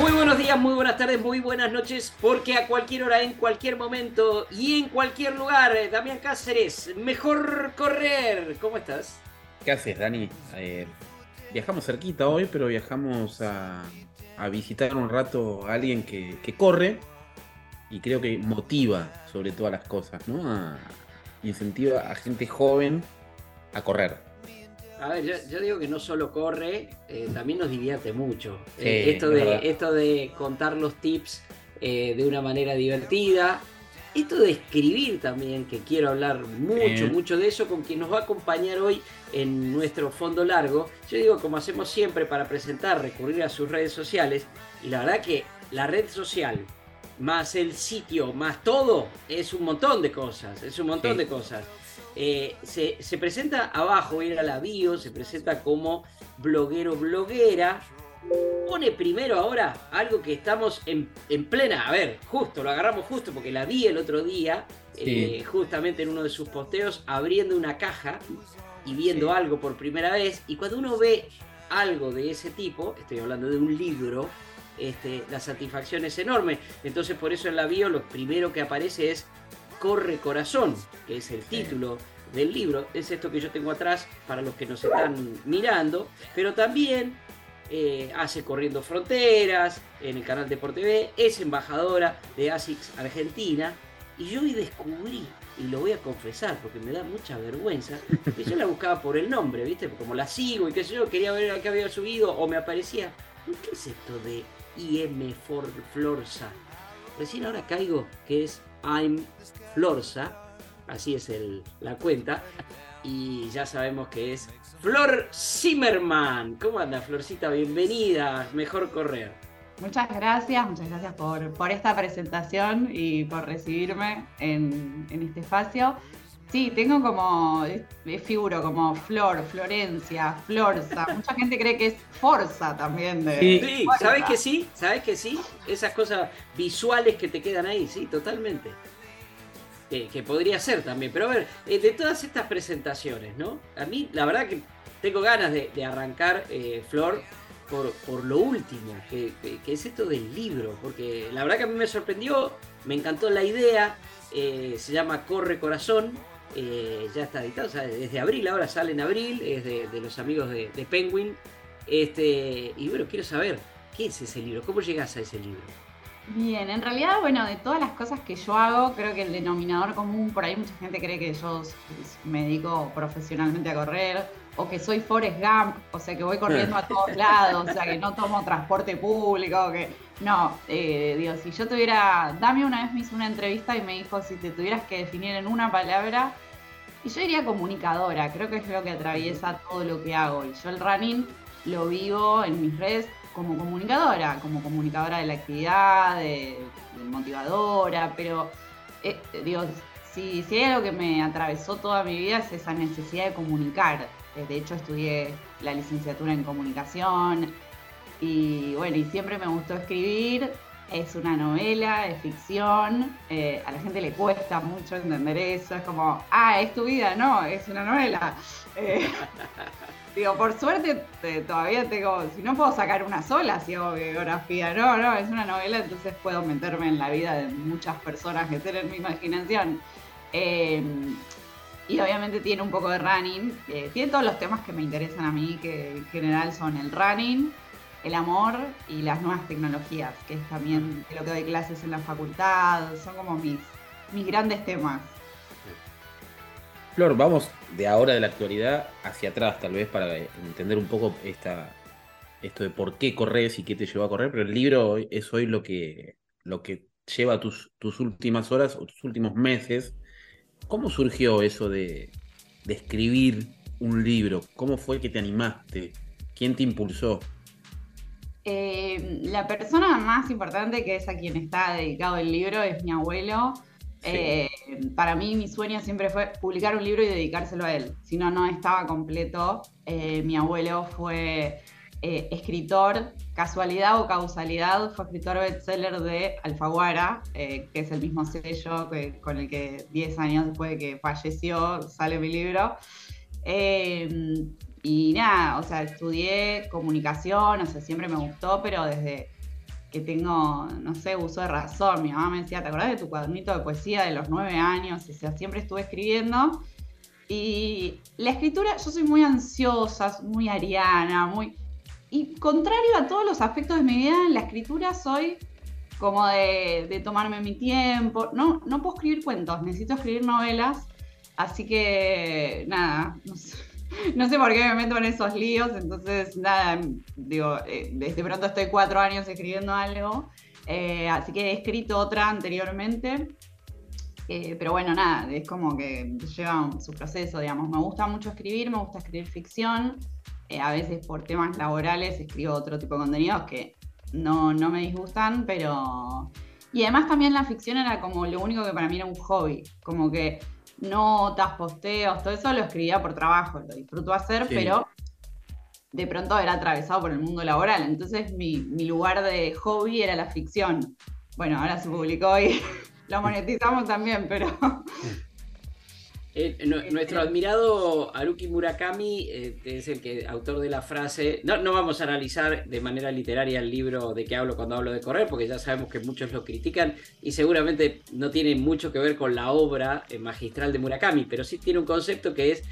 Muy buenos días, muy buenas tardes, muy buenas noches, porque a cualquier hora, en cualquier momento y en cualquier lugar, eh, Damián Cáceres, mejor correr. ¿Cómo estás? ¿Qué haces, Dani? Eh, viajamos cerquita hoy, pero viajamos a, visitar un rato a alguien que, corre y creo que motiva sobre todas las cosas, ¿no? incentiva a gente joven a correr. A ver, yo, digo que no solo corre, eh, también nos divierte mucho. Eh, esto, de, esto de contar los tips eh, de una manera divertida. Esto de escribir también, que quiero hablar mucho, mucho de eso, con quien nos va a acompañar hoy en nuestro fondo largo. Yo digo, como hacemos siempre para presentar, recurrir a sus redes sociales. Y la verdad que la red social, más el sitio, más todo, es un montón de cosas. Es un montón de cosas. Eh, se, presenta abajo, era la bio, se presenta como bloguero, bloguera. Pone primero ahora algo que estamos en, plena, a ver, justo, lo agarramos justo porque la vi el otro día, eh, justamente en uno de sus posteos, abriendo una caja y viendo algo por primera vez. Y cuando uno ve algo de ese tipo, estoy hablando de un libro, este, la satisfacción es enorme. Entonces por eso en la bio lo primero que aparece es Corre Corazón, que es el título del libro. Es esto que yo tengo atrás para los que nos están mirando, pero también eh, hace Corriendo Fronteras en el canal de TV, es embajadora de ASICS Argentina, y yo hoy descubrí, y lo voy a confesar porque me da mucha vergüenza, que yo la buscaba por el nombre, ¿viste? Como la sigo y qué sé yo, quería ver a qué había subido o me aparecía. ¿Qué es esto de IM Florza? Recién ahora caigo que es I'm Florza, así es el, la cuenta, y ya sabemos que es Flor Zimmerman. ¿Cómo anda, Florcita? Bienvenida, mejor correr. Muchas gracias, muchas gracias por, por esta presentación y por recibirme en, en este espacio. Sí, tengo como, figuro como Flor, Florencia, Florza. Mucha gente cree que es Forza también. De, sí, ¿sabes que sí? ¿Sabes que sí? Esas cosas visuales que te quedan ahí, sí, totalmente. Que, podría ser también. Pero a ver, eh, de todas estas presentaciones, ¿no? A mí, la verdad que tengo ganas de, arrancar, eh, Flor, por, por, lo último, que, que, es esto del libro. Porque la verdad que a mí me sorprendió, me encantó la idea. Eh, se llama Corre Corazón eh, ya está editado, desde abril, ahora sale en abril, es de, los amigos de, Penguin. Este, y bueno, quiero saber, ¿qué es ese libro? ¿Cómo llegas a ese libro? Bien, en realidad, bueno, de todas las cosas que yo hago, creo que el denominador común, por ahí mucha gente cree que yo me dedico profesionalmente a correr, o que soy Forrest Gump, o sea, que voy corriendo a todos lados, o sea, que no tomo transporte público, que no, eh, digo, si yo tuviera, Dami una vez me hizo una entrevista y me dijo, si te tuvieras que definir en una palabra, y yo diría comunicadora, creo que es lo que atraviesa todo lo que hago, y yo el running lo vivo en mis redes como comunicadora, como comunicadora de la actividad, de, motivadora, pero eh, digo, si, si hay algo que me atravesó toda mi vida es esa necesidad de comunicar. Eh, de hecho, estudié la licenciatura en comunicación y bueno, y siempre me gustó escribir. Es una novela, es ficción. Eh, a la gente le cuesta mucho entender eso. Es como, ah, es tu vida, no, es una novela. Eh, digo, por suerte todavía tengo, si no puedo sacar una sola si hago biografía, no, no, es una novela, entonces puedo meterme en la vida de muchas personas que tienen mi imaginación. Y obviamente tiene un poco de running. Eh, tiene todos los temas que me interesan a mí, que en general son el running, el amor y las nuevas tecnologías, que es también de lo que doy clases en la facultad. Son como mis, mis grandes temas. Flor, vamos de ahora de la actualidad hacia atrás, tal vez, para entender un poco esta, esto de por qué corres y qué te llevó a correr, pero el libro es hoy lo que, lo que lleva tus, tus últimas horas o tus últimos meses ¿Cómo surgió eso de, escribir un libro? ¿Cómo fue que te animaste? ¿Quién te impulsó? Eh, la persona más importante que es a quien está dedicado el libro es mi abuelo. Eh, para mí mi sueño siempre fue publicar un libro y dedicárselo a él. Si no, no estaba completo. Eh, mi abuelo fue escritor, casualidad o causalidad, fue escritor bestseller de Alfaguara, que es el mismo sello con el que 10 años después de que falleció sale mi libro. Y nada, o sea, estudié comunicación, o sea, siempre me gustó, pero desde que tengo, no sé, uso de razón. Mi mamá me decía, ¿te acordás de tu cuadernito de poesía de los nueve años? O sea, siempre estuve escribiendo. Y la escritura, yo soy muy ansiosa, muy ariana, muy... Y contrario a todos los aspectos de mi vida, en la escritura soy como de, de tomarme mi tiempo. No, no puedo escribir cuentos, necesito escribir novelas. Así que, nada, no sé no sé por qué me meto en esos líos, entonces nada, digo, eh, desde pronto estoy cuatro años escribiendo algo, eh, así que he escrito otra anteriormente, eh, pero bueno, nada, es como que lleva su proceso, digamos, me gusta mucho escribir, me gusta escribir ficción, a veces por temas laborales escribo otro tipo de contenidos que no, no me disgustan, pero... Y además también la ficción era como lo único que para mí era un hobby, como que notas, posteos, todo eso lo escribía por trabajo, lo disfruto hacer, pero de pronto era atravesado por el mundo laboral. Entonces mi, mi, lugar de hobby era la ficción. Bueno, ahora se publicó y lo monetizamos también, pero Eh, nuestro admirado Haruki Murakami eh, es el que autor de la frase. No, no vamos a analizar de manera literaria el libro de que hablo cuando hablo de correr, porque ya sabemos que muchos lo critican y seguramente no tiene mucho que ver con la obra eh, magistral de Murakami, pero sí tiene un concepto que es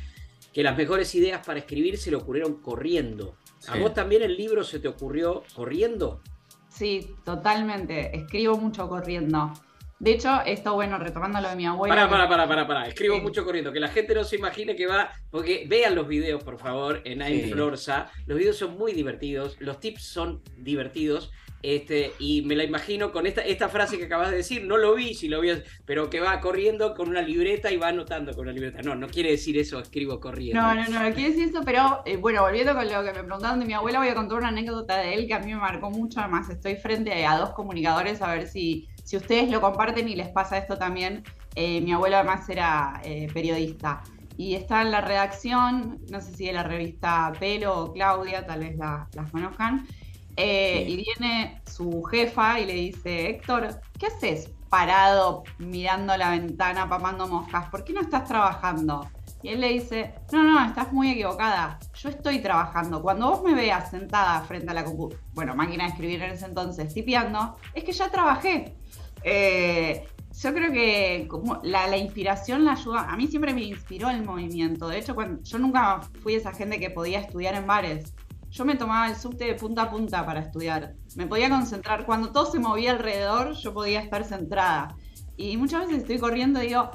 que las mejores ideas para escribir se le ocurrieron corriendo. ¿A vos también el libro se te ocurrió corriendo? Sí, totalmente. Escribo mucho corriendo. De hecho, esto, bueno, retomando lo de mi abuela. Para, para, para, para, para. Escribo mucho corriendo. Que la gente no se imagine que va. Porque vean los videos, por favor, en Florsa. Los videos son muy divertidos. Los tips son divertidos. Este, y me la imagino con esta, esta frase que acabas de decir, no lo vi, si lo vi, pero que va corriendo con una libreta y va anotando con una libreta. No, no quiere decir eso, escribo corriendo. No, no, no, no quiere decir eso, pero eh, bueno, volviendo con lo que me preguntaron de mi abuela, voy a contar una anécdota de él que a mí me marcó mucho. Además, estoy frente a dos comunicadores a ver si si ustedes lo comparten y les pasa esto también, eh, mi abuelo además era eh, periodista y está en la redacción, no sé si de la revista Pelo o Claudia, tal vez las conozcan, eh, y viene su jefa y le dice, Héctor, ¿qué haces parado mirando la ventana, papando moscas? ¿Por qué no estás trabajando? Y él le dice, no, no, estás muy equivocada. Yo estoy trabajando. Cuando vos me veas sentada frente a la bueno, máquina de escribir en ese entonces, tipeando, es que ya trabajé. Eh, yo creo que como la, inspiración la ayuda. A mí siempre me inspiró el movimiento. De hecho, cuando, yo nunca fui esa gente que podía estudiar en bares. Yo me tomaba el subte de punta a punta para estudiar. Me podía concentrar. Cuando todo se movía alrededor, yo podía estar centrada. Y muchas veces estoy corriendo y digo,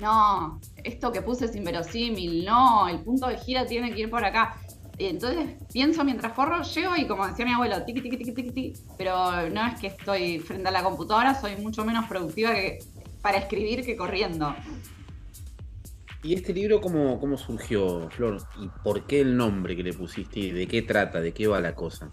no, esto que puse es inverosímil, no, el punto de gira tiene que ir por acá entonces pienso mientras corro, llego y como decía mi abuelo, tiqui, tiqui, tiqui, tiqui, pero no es que estoy frente a la computadora, soy mucho menos productiva que para escribir que corriendo. ¿Y este libro cómo, cómo surgió, Flor? ¿Y por qué el nombre que le pusiste? ¿De qué trata? ¿De qué va la cosa?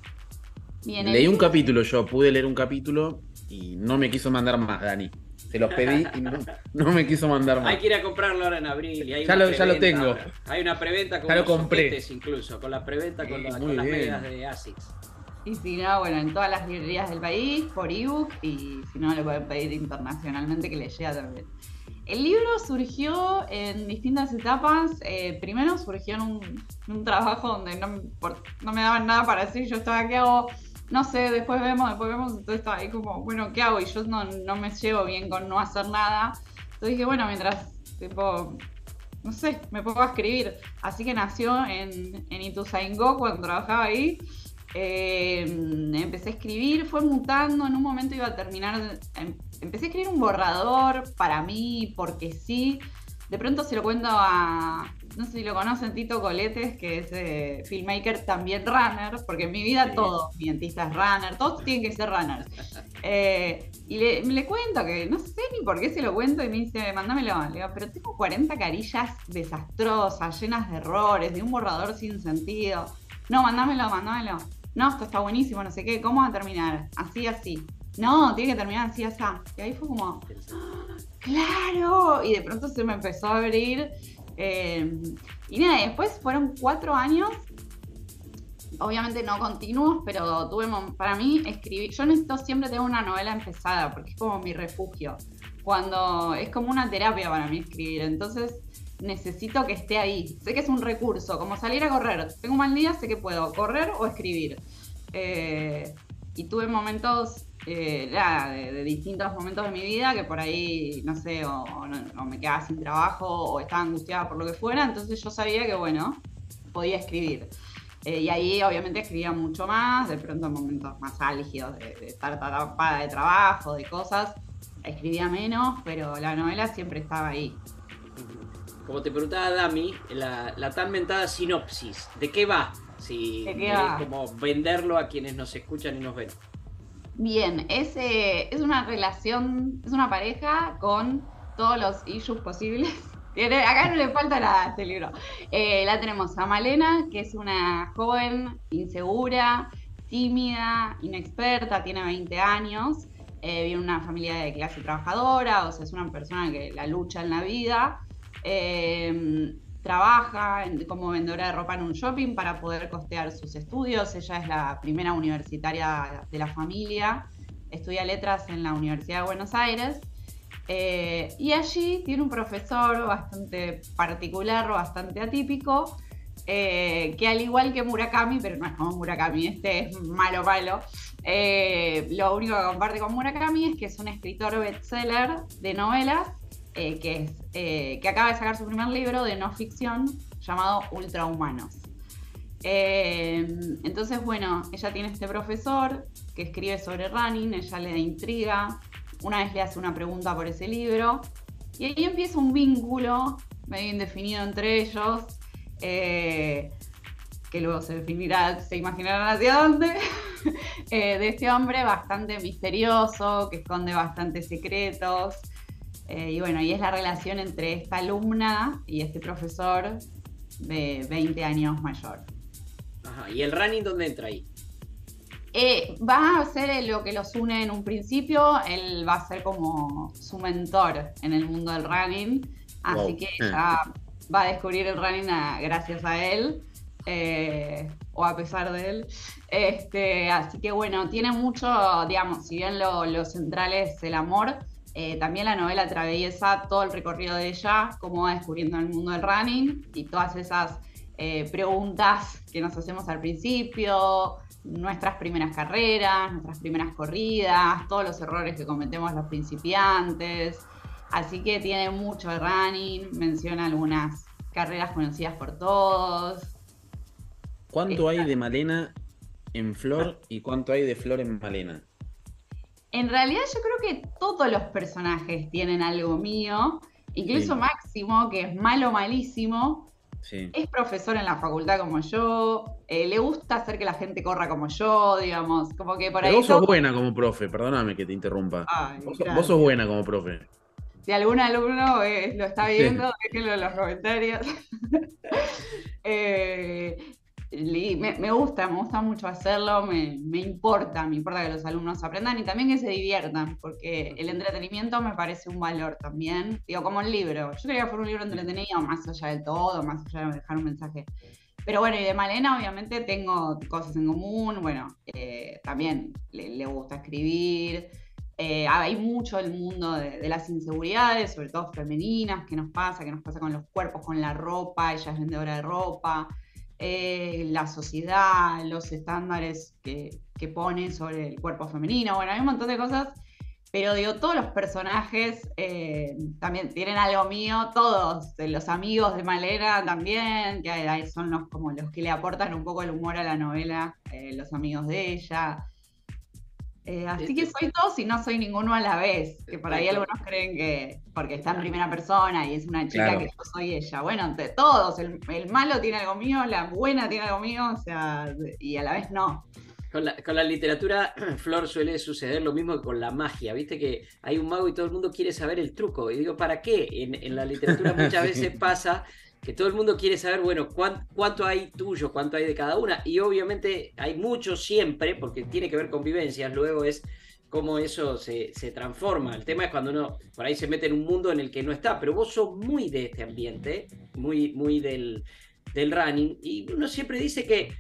Leí un capítulo yo, pude leer un capítulo y no me quiso mandar más, Dani. Se los pedí y no, me quiso mandar más. Hay que ir a comprarlo ahora en abril. ya, lo, tengo. Hay una preventa con ya los incluso, con la preventa con, las medidas de ASICS. Y si no, bueno, en todas las librerías del país, por ebook, y si no, le pueden pedir internacionalmente que le llegue también. El libro surgió en distintas etapas. Eh, primero surgió en un, trabajo donde no, no, me daban nada para decir, yo estaba, ¿qué hago? No sé, después vemos, después vemos, entonces estaba ahí como, bueno, ¿qué hago? Y yo no, no me llevo bien con no hacer nada. Entonces dije, bueno, mientras, tipo, no sé, me pongo a escribir. Así que nació en, en Ituzaingó cuando trabajaba ahí. Eh, empecé a escribir, fue mutando, en un momento iba a terminar, em, empecé a escribir un borrador para mí, porque sí. De pronto se lo cuento a, no sé si lo conocen, Tito Coletes, que es eh, filmmaker, también runner, porque en mi vida todo mi dentista es runner, todos tienen que ser runners. Eh, y le, cuento que no sé ni por qué se lo cuento y me dice, mándamelo. Le digo, pero tengo 40 carillas desastrosas, llenas de errores, de un borrador sin sentido. No, mándamelo, mándamelo. No, esto está buenísimo, no sé qué, ¿cómo va a terminar? Así, así. No, tiene que terminar así, así. Y ahí fue como, claro. Y de pronto se me empezó a abrir eh, y nada, después fueron cuatro años, obviamente no continuos, pero tuve, para mí, escribir, yo necesito siempre tengo una novela empezada, porque es como mi refugio, cuando es como una terapia para mí escribir, entonces necesito que esté ahí, sé que es un recurso, como salir a correr, tengo un mal día, sé que puedo correr o escribir. Eh, y tuve momentos eh, de, distintos momentos de mi vida que por ahí, no sé, o, me quedaba sin trabajo o estaba angustiada por lo que fuera, entonces yo sabía que, bueno, podía escribir. Eh, y ahí obviamente escribía mucho más, de pronto en momentos más álgidos, de, estar atrapada de trabajo, de cosas, escribía menos, pero la novela siempre estaba ahí. Como te preguntaba Dami, la, la tan mentada sinopsis, ¿de qué va? Si ¿De qué va? como venderlo a quienes nos escuchan y nos ven. Bien, es, es una relación, es una pareja con todos los issues posibles. Acá no le falta nada a este libro. Eh, la tenemos a Malena, que es una joven insegura, tímida, inexperta, tiene 20 años, eh, vive en una familia de clase trabajadora, o sea, es una persona que la lucha en la vida. Eh, trabaja como vendedora de ropa en un shopping para poder costear sus estudios. Ella es la primera universitaria de la familia, estudia letras en la Universidad de Buenos Aires. Eh, y allí tiene un profesor bastante particular, bastante atípico, eh, que al igual que Murakami, pero no es como Murakami, este es malo, malo. Eh, lo único que comparte con Murakami es que es un escritor bestseller de novelas eh, eh, que acaba de sacar su primer libro de no ficción llamado Ultrahumanos. Eh, entonces, bueno, ella tiene este profesor que escribe sobre running, ella le da intriga, una vez le hace una pregunta por ese libro, y ahí empieza un vínculo medio indefinido entre ellos, que luego se definirá, se imaginarán hacia dónde, de este hombre bastante misterioso, que esconde bastantes secretos, eh, y bueno, y es la relación entre esta alumna y este profesor de 20 años mayor. Ajá, ¿y el running dónde entra ahí? Eh, va a ser lo que los une en un principio, él va a ser como su mentor en el mundo del running, así que ya va a descubrir el running gracias a él. Eh, o a pesar de él. Este, así que bueno, tiene mucho, digamos, si bien lo, lo central es el amor, eh, también la novela atraviesa todo el recorrido de ella, cómo va descubriendo el mundo del running y todas esas eh, preguntas que nos hacemos al principio, nuestras primeras carreras, nuestras primeras corridas, todos los errores que cometemos los principiantes. Así que tiene mucho de running, menciona algunas carreras conocidas por todos. ¿Cuánto hay de Malena en Flor y cuánto hay de Flor en Malena? En realidad yo creo que todos los personajes tienen algo mío, incluso Máximo, que es malo malísimo, es profesor en la facultad como yo, eh, le gusta hacer que la gente corra como yo, digamos, como que por ahí... vos sos buena como profe, perdóname que te interrumpa. vos, sos buena como profe. Si algún alumno eh, lo está viendo, déjenlo en los comentarios. eh, me, gusta, me gusta mucho hacerlo, me, importa, me importa que los alumnos aprendan y también que se diviertan, porque el entretenimiento me parece un valor también, digo, como el libro. Yo quería que fuera un libro entretenido, más allá de todo, más allá de dejar un mensaje. Pero bueno, y de Malena obviamente tengo cosas en común, bueno, eh, también le, gusta escribir, eh, hay mucho el mundo de, de, las inseguridades, sobre todo femeninas, que nos pasa, que nos pasa con los cuerpos, con la ropa, ella es vendedora de ropa. Eh, la sociedad, los estándares que, que pone sobre el cuerpo femenino. Bueno, hay un montón de cosas, pero digo, todos los personajes eh, también tienen algo mío, todos, los amigos de Malera también, que son los, como los que le aportan un poco el humor a la novela, eh, los amigos de ella. Eh, así que soy todos y no soy ninguno a la vez. Que por ahí algunos creen que porque está en primera persona y es una chica que yo soy ella. Bueno, entre todos, el, malo tiene algo mío, la buena tiene algo mío, o sea, y a la vez no. Con la, literatura, Flor, suele suceder lo mismo que con la magia. Viste que hay un mago y todo el mundo quiere saber el truco. Y digo, ¿para qué? En, la literatura muchas veces pasa que todo el mundo quiere saber, bueno, cuánto hay tuyo, cuánto hay de cada una. Y obviamente hay mucho siempre, porque tiene que ver con vivencias. Luego es cómo eso se, transforma. El tema es cuando uno por ahí se mete en un mundo en el que no está. Pero vos sos muy de este ambiente, muy, muy del, del running. Y uno siempre dice que,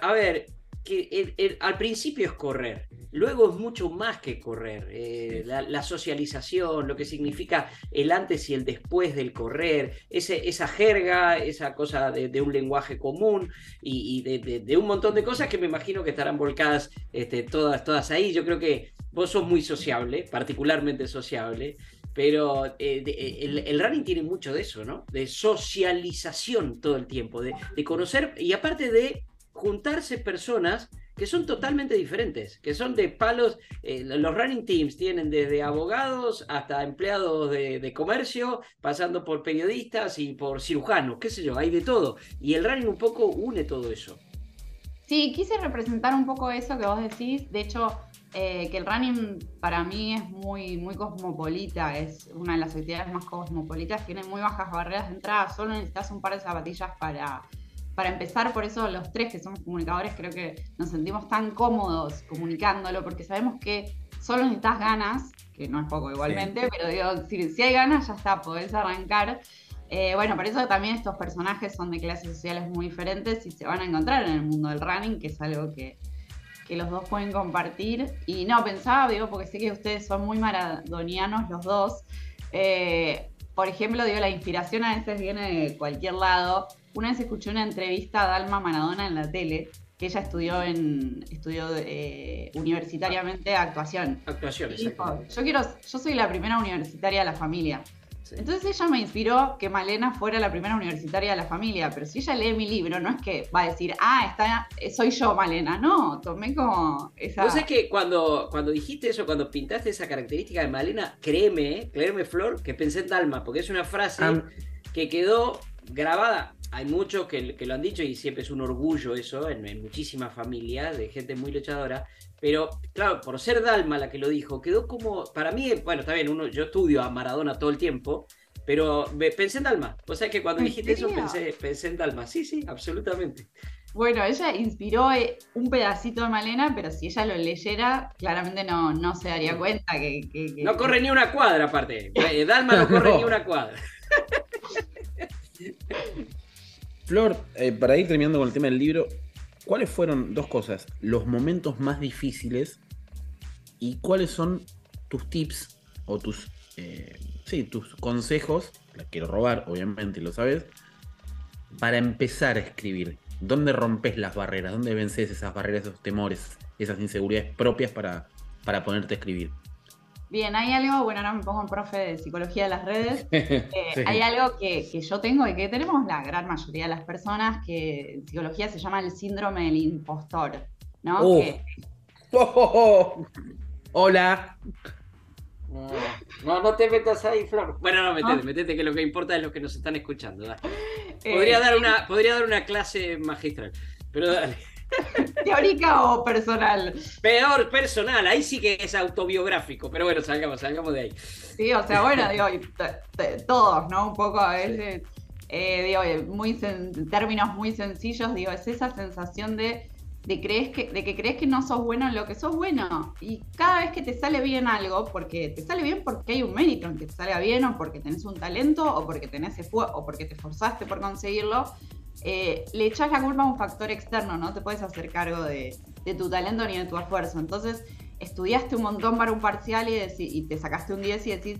a ver, que al principio es correr, luego es mucho más que correr. Eh, la, socialización, lo que significa el antes y el después del correr, ese, esa jerga, esa cosa de, un lenguaje común y, de, un montón de cosas que me imagino que estarán volcadas este, todas, todas ahí. Yo creo que vos sos muy sociable, particularmente sociable. Pero eh, eh, el, el, running tiene mucho de eso, ¿no? De socialización todo el tiempo, de conocer, y aparte de juntarse personas que son totalmente diferentes, que son de palos, eh, los running teams tienen desde abogados hasta empleados de, comercio, pasando por periodistas y por cirujanos, qué sé yo, hay de todo. Y el running un poco une todo eso. Sí, quise representar un poco eso que vos decís. De hecho, eh, que el running para mí es muy, muy cosmopolita, es una de las actividades más cosmopolitas, tiene muy bajas barreras de entrada, solo necesitas un par de zapatillas para para empezar, por eso los tres que somos comunicadores creo que nos sentimos tan cómodos comunicándolo, porque sabemos que solo necesitas ganas, que no es poco igualmente, pero digo, si, hay ganas ya está, podés arrancar. Eh, bueno, por eso también estos personajes son de clases sociales muy diferentes y se van a encontrar en el mundo del running, que es algo que, que los dos pueden compartir. Y no, pensaba, digo, porque sé que ustedes son muy maradonianos los dos. Eh, por ejemplo, digo, la inspiración a veces viene de cualquier lado. Una vez escuché una entrevista a Dalma Maradona en la tele, que ella estudió en estudió eh, universitariamente actuación. Actuación, dijo, yo quiero, yo soy la primera universitaria de la familia. Entonces ella me inspiró que Malena fuera la primera universitaria de la familia, pero si ella lee mi libro, no es que va a decir, ah, está, soy yo Malena, no, tomé como esa... No sé que cuando, cuando dijiste eso, cuando pintaste esa característica de Malena, créeme, créeme Flor, que pensé en Dalma, porque es una frase que quedó grabada hay muchos que, lo han dicho y siempre es un orgullo eso en, muchísimas familias de gente muy luchadora. Pero claro, por ser Dalma la que lo dijo, quedó como, para mí, bueno, está bien, uno, yo estudio a Maradona todo el tiempo, pero pensé en Dalma. O sea que cuando dijiste eso pensé, pensé en Dalma. Sí, sí, absolutamente. Bueno, ella inspiró eh, un pedacito de Malena, pero si ella lo leyera, claramente no, no se daría cuenta que, No corre ni una cuadra, aparte. Dalma no corre ni una cuadra. Flor, eh, para ir terminando con el tema del libro, ¿cuáles fueron dos cosas? Los momentos más difíciles y cuáles son tus tips o tus, eh, sí, tus consejos, quiero robar, obviamente, lo sabes, para empezar a escribir. ¿Dónde rompes las barreras? ¿Dónde vences esas barreras, esos temores, esas inseguridades propias para, para ponerte a escribir? Bien, hay algo, bueno, ahora me pongo un profe de psicología de las redes. Eh, hay algo que, yo tengo y que tenemos la gran mayoría de las personas, que en psicología se llama el síndrome del impostor, ¿no? Oh. Oh, Hola. No, no te metas ahí, Flor. Bueno, no, metete, metete, que lo que importa es lo que nos están escuchando. Podría, eh, dar una, podría dar una clase magistral, pero dale. ¿Teórica o personal? Peor personal, ahí sí que es autobiográfico, pero bueno, salgamos, salgamos de ahí. Sí, o sea, bueno, digo, todos, ¿no? Un poco a veces, eh, digo, muy en términos muy sencillos, digo, es esa sensación de, de, crees que, de que crees que no sos bueno en lo que sos bueno. Y cada vez que te sale bien algo, porque te sale bien porque hay un mérito en que te salga bien, o porque tenés un talento, o porque tenés o porque te esforzaste por conseguirlo, eh, le echas la culpa a un factor externo, no te puedes hacer cargo de, tu talento ni de tu esfuerzo. Entonces, estudiaste un montón para un parcial y, te sacaste un 10 y decís,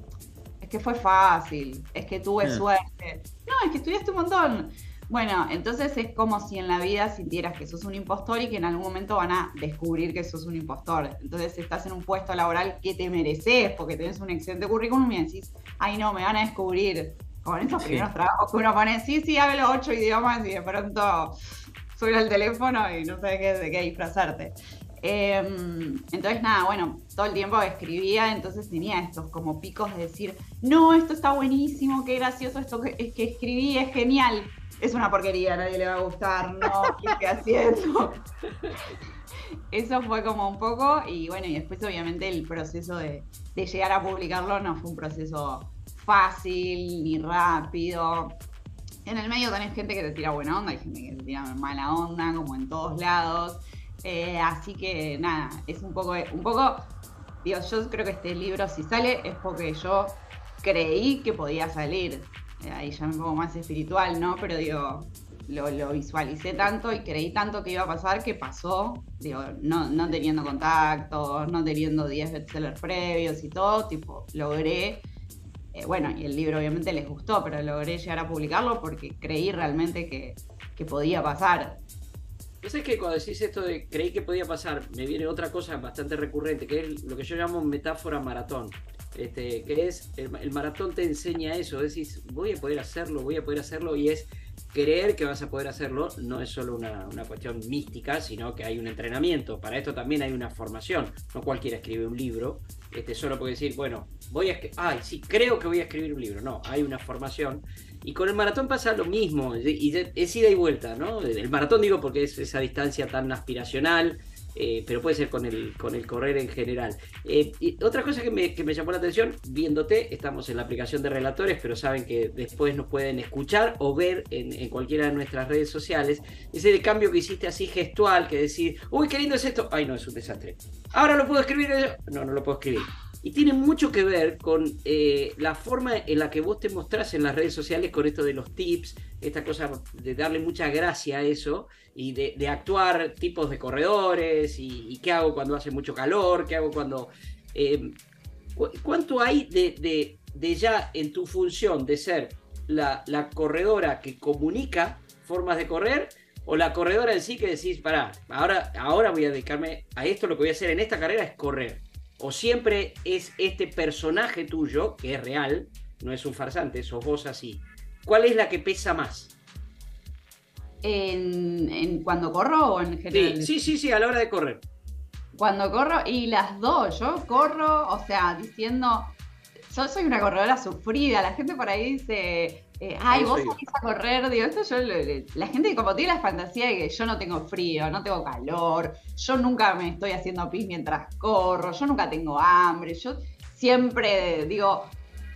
es que fue fácil, es que tuve hmm. suerte. No, es que estudiaste un montón. Bueno, entonces es como si en la vida sintieras que sos un impostor y que en algún momento van a descubrir que sos un impostor. Entonces estás en un puesto laboral que te mereces porque tenés un excelente currículum y decís, ay no, me van a descubrir con esos primeros trabajos que uno pone, sí, sí, hablo ocho idiomas y de pronto suena el teléfono y no sabes qué, de qué disfrazarte. Em, entonces, nada, bueno, todo el tiempo escribía, entonces tenía estos como picos de decir, no, esto está buenísimo, qué gracioso esto que, es que escribí, es genial. Es una porquería, a nadie le va a gustar, no, ¿qué estoy haciendo? Eso fue como un poco, y bueno, y después obviamente el proceso de, llegar a publicarlo no fue un proceso fácil ni rápido. En el medio tenés gente que te tira buena onda, hay gente que te tira mala onda, como en todos lados. Eh, así que nada, es un poco, un poco, digo, yo creo que este libro si sale es porque yo creí que podía salir. Eh, ahí ya un poco más espiritual, ¿no? Pero digo, lo, visualicé tanto y creí tanto que iba a pasar que pasó, digo, no, no teniendo contacto, no teniendo 10 bestsellers previos y todo, tipo, logré, eh, bueno, y el libro obviamente les gustó, pero logré llegar a publicarlo porque creí realmente que, que podía pasar. Yo sé que cuando decís esto de creí que podía pasar, me viene otra cosa bastante recurrente, que es lo que yo llamo metáfora maratón. Este, que es, el, maratón te enseña eso, decís, voy a poder hacerlo, voy a poder hacerlo, y es creer que vas a poder hacerlo, no es solo una, una cuestión mística, sino que hay un entrenamiento. Para esto también hay una formación. No cualquiera escribe un libro, este, solo puede decir, bueno, voy a, ay, sí, creo que voy a escribir un libro. No, hay una formación y con el maratón pasa lo mismo, y es ida y vuelta, ¿no? El maratón digo porque es esa distancia tan aspiracional, eh, pero puede ser con el, con el correr en general. Eh, otra cosa que me, que me, llamó la atención, viéndote, estamos en la aplicación de relatores, pero saben que después nos pueden escuchar o ver en, en cualquiera de nuestras redes sociales, ese cambio que hiciste así gestual, que decir, uy, qué lindo es esto, ay no, es un desastre. Ahora lo puedo escribir, no, no lo puedo escribir. Y tiene mucho que ver con eh, la forma en la que vos te mostrás en las redes sociales con esto de los tips, esta cosa de darle mucha gracia a eso y de, actuar tipos de corredores y, qué hago cuando hace mucho calor, qué hago cuando... Eh, ¿Cuánto hay de, ya en tu función de ser la, la corredora que comunica formas de correr o la corredora en sí que decís, pará, ahora, ahora voy a dedicarme a esto, lo que voy a hacer en esta carrera es correr? O siempre es este personaje tuyo, que es real, no es un farsante, sos vos así. ¿Cuál es la que pesa más? ¿En, cuando corro o en general? Sí, sí, sí, a la hora de correr. Cuando corro, y las dos, yo corro, o sea, diciendo, yo soy una corredora sufrida, la gente por ahí dice, eh, ay, vos salís a correr, digo, esto yo, la gente como tiene la fantasía de que yo no tengo frío, no tengo calor, yo nunca me estoy haciendo pis mientras corro, yo nunca tengo hambre, yo siempre digo,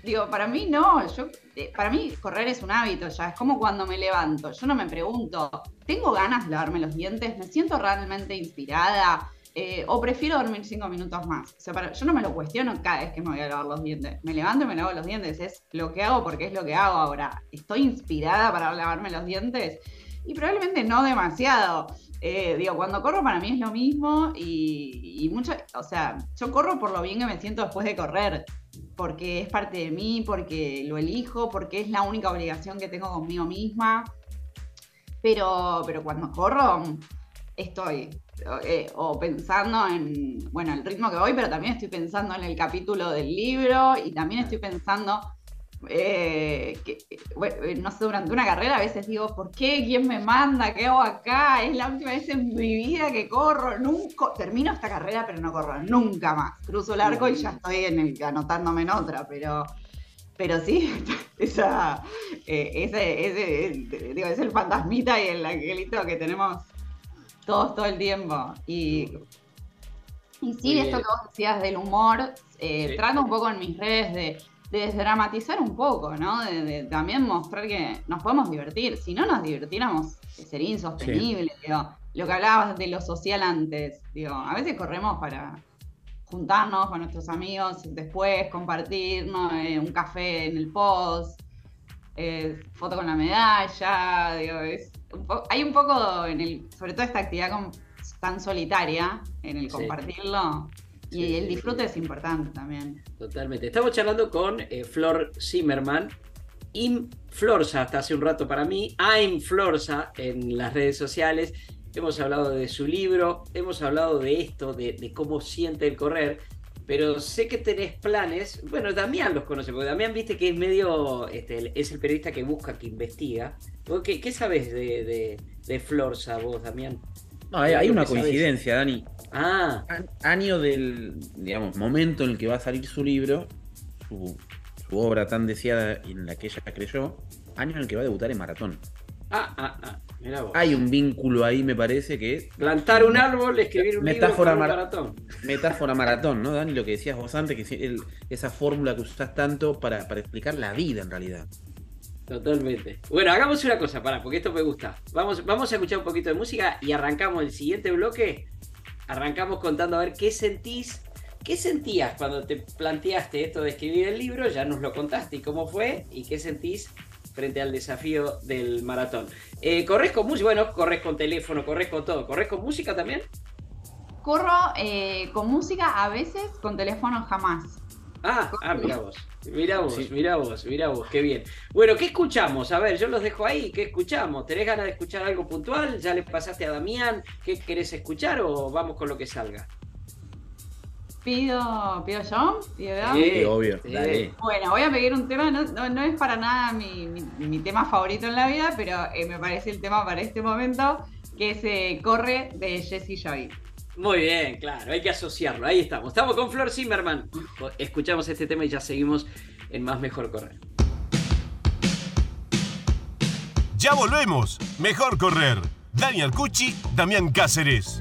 digo, para mí no, yo, eh, para mí correr es un hábito ya, es como cuando me levanto, yo no me pregunto, ¿tengo ganas de lavarme los dientes? ¿Me siento realmente inspirada? Eh, o prefiero dormir cinco minutos más. Yo no me lo cuestiono cada vez que me voy a lavar los dientes. Me levanto y me lavo los dientes. Es lo que hago porque es lo que hago ahora. ¿Estoy inspirada para lavarme los dientes? Y probablemente no demasiado. Eh, digo, cuando corro para mí es lo mismo y, y mucho, o sea, yo corro por lo bien que me siento después de correr, porque es parte de mí, porque lo elijo, porque es la única obligación que tengo conmigo misma. Pero, pero cuando corro, estoy eh, o pensando en, bueno, el ritmo que voy, pero también estoy pensando en el capítulo del libro y también estoy pensando, eh, que, eh, no sé, durante una carrera a veces digo, ¿por qué? ¿Quién me manda? ¿Qué hago acá? Es la última vez en mi vida que corro, nunca, termino esta carrera pero no corro, nunca más. Cruzo el arco y ya estoy en el, anotándome en otra, pero pero sí, esa, ese, ese, digo, es el fantasmita y el angelito que tenemos todos todo el tiempo. Y, y sí, esto que vos decías del humor, eh, trato un poco en mis redes de, desdramatizar un poco, ¿no? De, también mostrar que nos podemos divertir. Si no nos divirtiéramos, sería insostenible. Lo que hablabas de lo social antes, digo, a veces corremos para juntarnos con nuestros amigos después, compartirnos eh, un café en el post, eh, foto con la medalla, digo, es, hay un poco, en el, sobre todo esta actividad tan solitaria, en el compartirlo. Y el disfrute es importante también. Totalmente. Estamos charlando con eh, Flor Zimmerman, Im Florsa hasta hace un rato para mí, I'm Florsa en las redes sociales. Hemos hablado de su libro, hemos hablado de esto, de, de cómo siente el correr pero sé que tenés planes. Bueno, Damián los conoce, porque Damián viste que es medio. Este, es el periodista que busca, que investiga. ¿Qué, qué sabes de, de, Florsa vos, Damián? No, hay, una coincidencia, Dani. Ah. Año del, digamos, momento en el que va a salir su libro, su, obra tan deseada y en la que ella creyó, año en el que va a debutar en maratón. Ah, ah, ah. Hay un vínculo ahí, me parece que. Plantar un árbol, escribir un metáfora maratón. Metáfora maratón, ¿no, Dani? Lo que decías vos antes, que esa fórmula que usás tanto para, para explicar la vida en realidad. Totalmente. Bueno, hagamos una cosa, para, porque esto me gusta. Vamos, vamos a escuchar un poquito de música y arrancamos el siguiente bloque. Arrancamos contando a ver qué sentís, qué sentías cuando te planteaste esto de escribir el libro, ya nos lo contaste y cómo fue, y qué sentís frente al desafío del maratón. Eh, ¿Corres con música? Bueno, corres con teléfono, corres con todo. ¿Corres con música también? Corro eh, con música a veces, con teléfono jamás. Ah, ah, mira vos, mira vos, mira vos, mira vos, qué bien. Bueno, ¿qué escuchamos? A ver, yo los dejo ahí, ¿qué escuchamos? ¿Tenés ganas de escuchar algo puntual? ¿Ya le pasaste a Damián? ¿Qué querés escuchar o vamos con lo que salga? ¿Pido, pido yo? Sí, obvio, Bueno, voy a pedir un tema, no, es para nada mi, tema favorito en la vida, pero eh, me parece el tema para este momento, que se eh, Corre de Jesse Joy. Muy bien, claro, hay que asociarlo. Ahí estamos. Estamos con Flor Zimmerman. Escuchamos este tema y ya seguimos en Más Mejor Correr. Ya volvemos. Mejor Correr. Daniel Cucci, Damián Cáceres.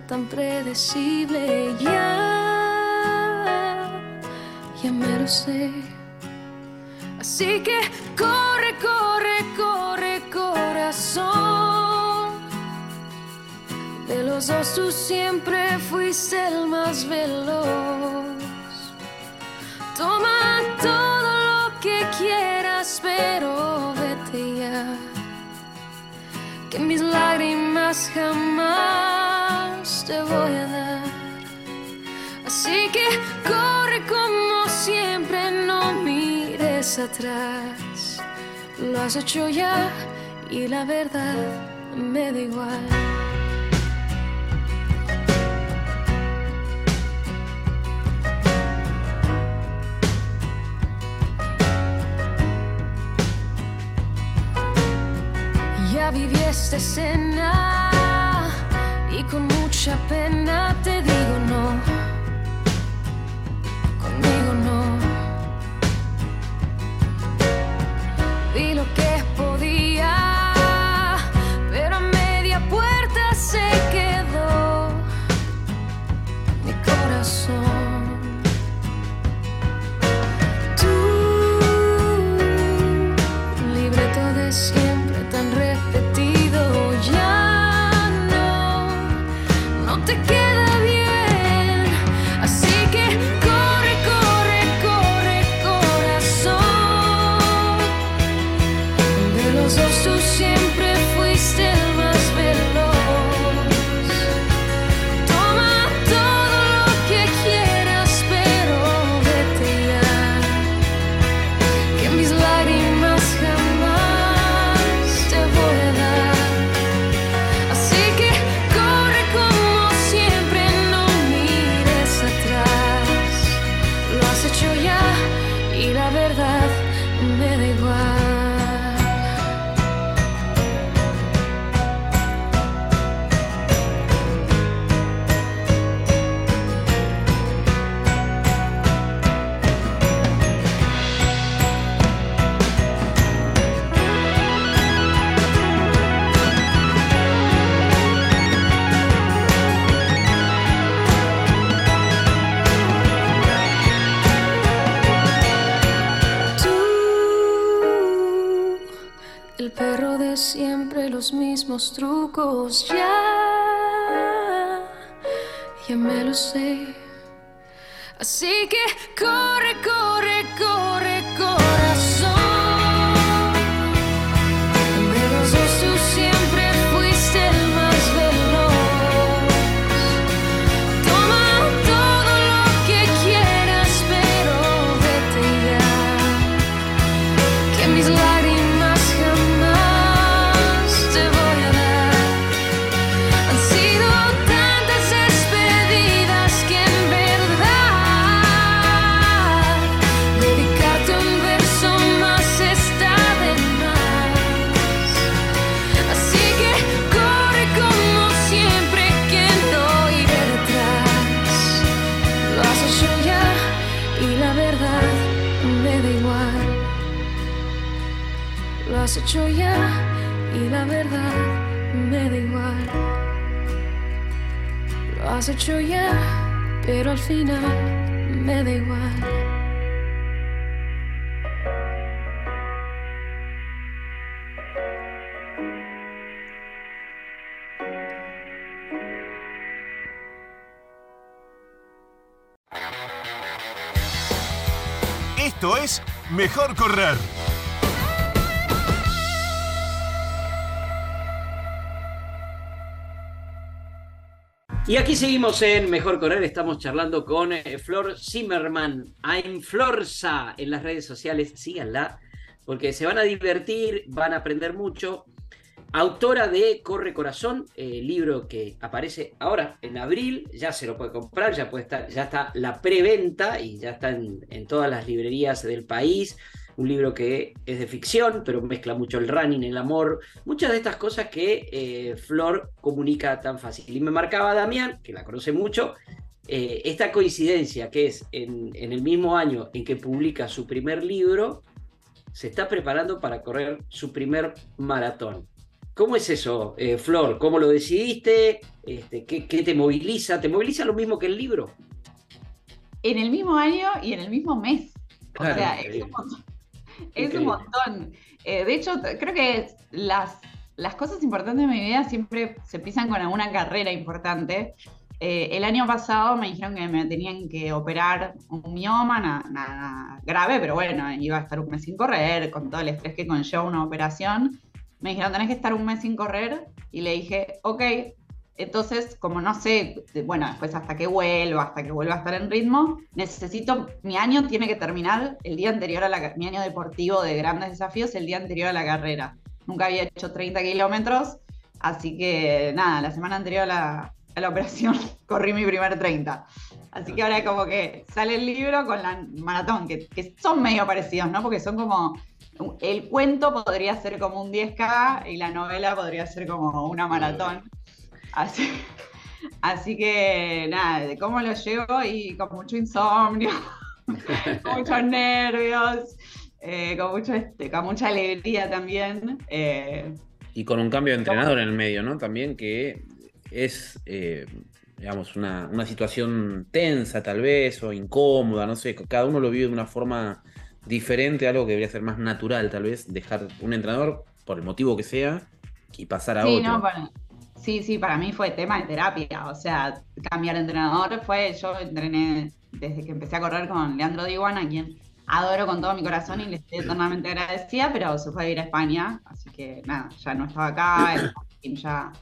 tan predecible. Ya, ya me lo sé. Así que corre, corre, corre, corazón. De los dos tú siempre fuiste el más veloz. Toma todo lo que quieras, pero vete ya que mis lágrimas jamás te voy a dar. Así que corre como siempre, no mires atrás. Lo has hecho ya y la verdad me da igual. viví esta escena y con mucha pena te digo no, rules al final me da igual. Esto es Mejor Correr. Y aquí seguimos en Mejor Correr, estamos charlando con eh, Flor Zimmerman, I'm Florza en las redes sociales, síganla, porque se van a divertir, van a aprender mucho. Autora de Corre Corazón, el libro que aparece ahora en abril, ya se lo puede comprar, ya puede estar, ya está la preventa y ya está en todas las librerías del país un libro que es de ficción, pero mezcla mucho el running, el amor, muchas de estas cosas que eh, Flor comunica tan fácil. Y me marcaba Damián, que la conoce mucho, eh, esta coincidencia que es en, el mismo año en que publica su primer libro, se está preparando para correr su primer maratón. ¿Cómo es eso, eh, Flor? ¿Cómo lo decidiste? Este, ¿qué, ¿qué, te moviliza? ¿Te moviliza lo mismo que el libro? En el mismo año y en el mismo mes. o sea, es es un montón. Eh, de hecho, creo que las, las cosas importantes de mi vida siempre se empiezan con alguna carrera importante. Eh, el año pasado me dijeron que me tenían que operar un mioma, nada, grave, pero bueno, iba a estar un mes sin correr, con todo el estrés que conlleva una operación. Me dijeron, tenés que estar un mes sin correr, y le dije, ok, entonces, como no sé, bueno, después hasta que vuelva, hasta que vuelva a estar en ritmo, necesito, mi año tiene que terminar el día anterior a la, mi año deportivo de grandes desafíos, el día anterior a la carrera. Nunca había hecho 30 kilómetros, así que nada, la semana anterior a la, operación corrí mi primer 30. Así que ahora como que sale el libro con la maratón, que, que son medio parecidos, ¿no? Porque son como el cuento podría ser como un 10K y la novela podría ser como una maratón. Así, así que nada, de cómo lo llevo y con mucho insomnio, con muchos nervios, eh, con, mucho, este, con mucha alegría también. Eh. y con un cambio de entrenador en el medio, ¿no? También que es, eh, digamos, una, una, situación tensa tal vez o incómoda, no sé, cada uno lo vive de una forma diferente, algo que debería ser más natural tal vez, dejar un entrenador, por el motivo que sea, y pasar a otro. No, Sí, sí, para mí fue tema de terapia. O sea, cambiar de entrenador fue. Yo entrené desde que empecé a correr con Leandro Diwan, a quien adoro con todo mi corazón y le estoy eternamente agradecida, pero se fue a ir a España, así que nada, ya no estaba acá, el ya,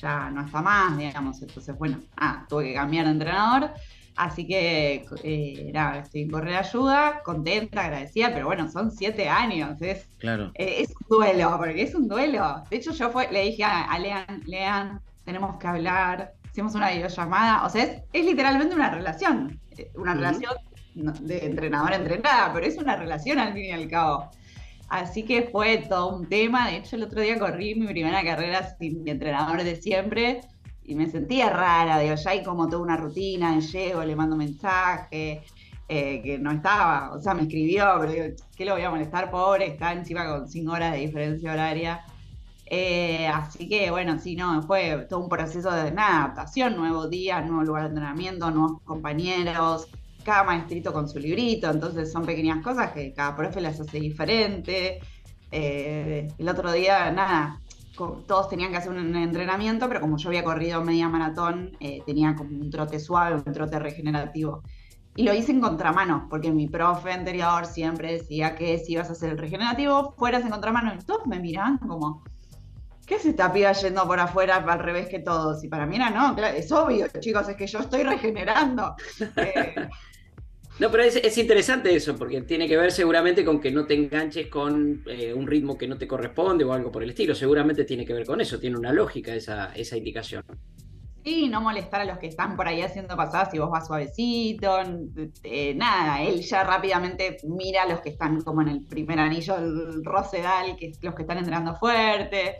ya no está más, digamos. Entonces, bueno, ah, tuve que cambiar de entrenador. Así que, eh, nada, estoy correr ayuda, contenta, agradecida, pero bueno, son siete años. Es, claro. Eh, es un duelo, porque es un duelo. De hecho, yo fue, le dije a, Lean, Lean, tenemos que hablar, hicimos una videollamada. O sea, es, literalmente una relación. Eh, una relación de entrenador a entrenada, pero es una relación al fin y al cabo. Así que fue todo un tema. De hecho, el otro día corrí mi primera carrera sin mi entrenador de siempre y me sentía rara, digo, ya hay como toda una rutina, llego, le mando mensaje, eh, que no estaba, o sea, me escribió, pero digo, ¿qué lo voy a molestar? Pobre, está encima con cinco horas de diferencia horaria. Eh, así que bueno, sí, no, fue todo un proceso de adaptación, nuevo día, nuevo lugar de entrenamiento, nuevos compañeros, cada maestrito con su librito, entonces son pequeñas cosas que cada profe las hace diferente. Eh, el otro día, nada, todos tenían que hacer un entrenamiento, pero como yo había corrido media maratón, eh, tenía como un trote suave, un trote regenerativo. Y lo hice en contramano, porque mi profe anterior siempre decía que si ibas a hacer el regenerativo, fueras en contramano. Y todos me miraban como, ¿qué se está piba yendo por afuera al revés que todos? Y para mí era, no, es obvio, chicos, es que yo estoy regenerando. Eh, no, pero es, interesante eso, porque tiene que ver seguramente con que no te enganches con eh, un ritmo que no te corresponde o algo por el estilo. Seguramente tiene que ver con eso, tiene una lógica esa, esa indicación. Sí, no molestar a los que están por ahí haciendo pasadas si vos vas suavecito. Eh, nada, él ya rápidamente mira a los que están como en el primer anillo, el Rosedal, que los que están entrando fuerte.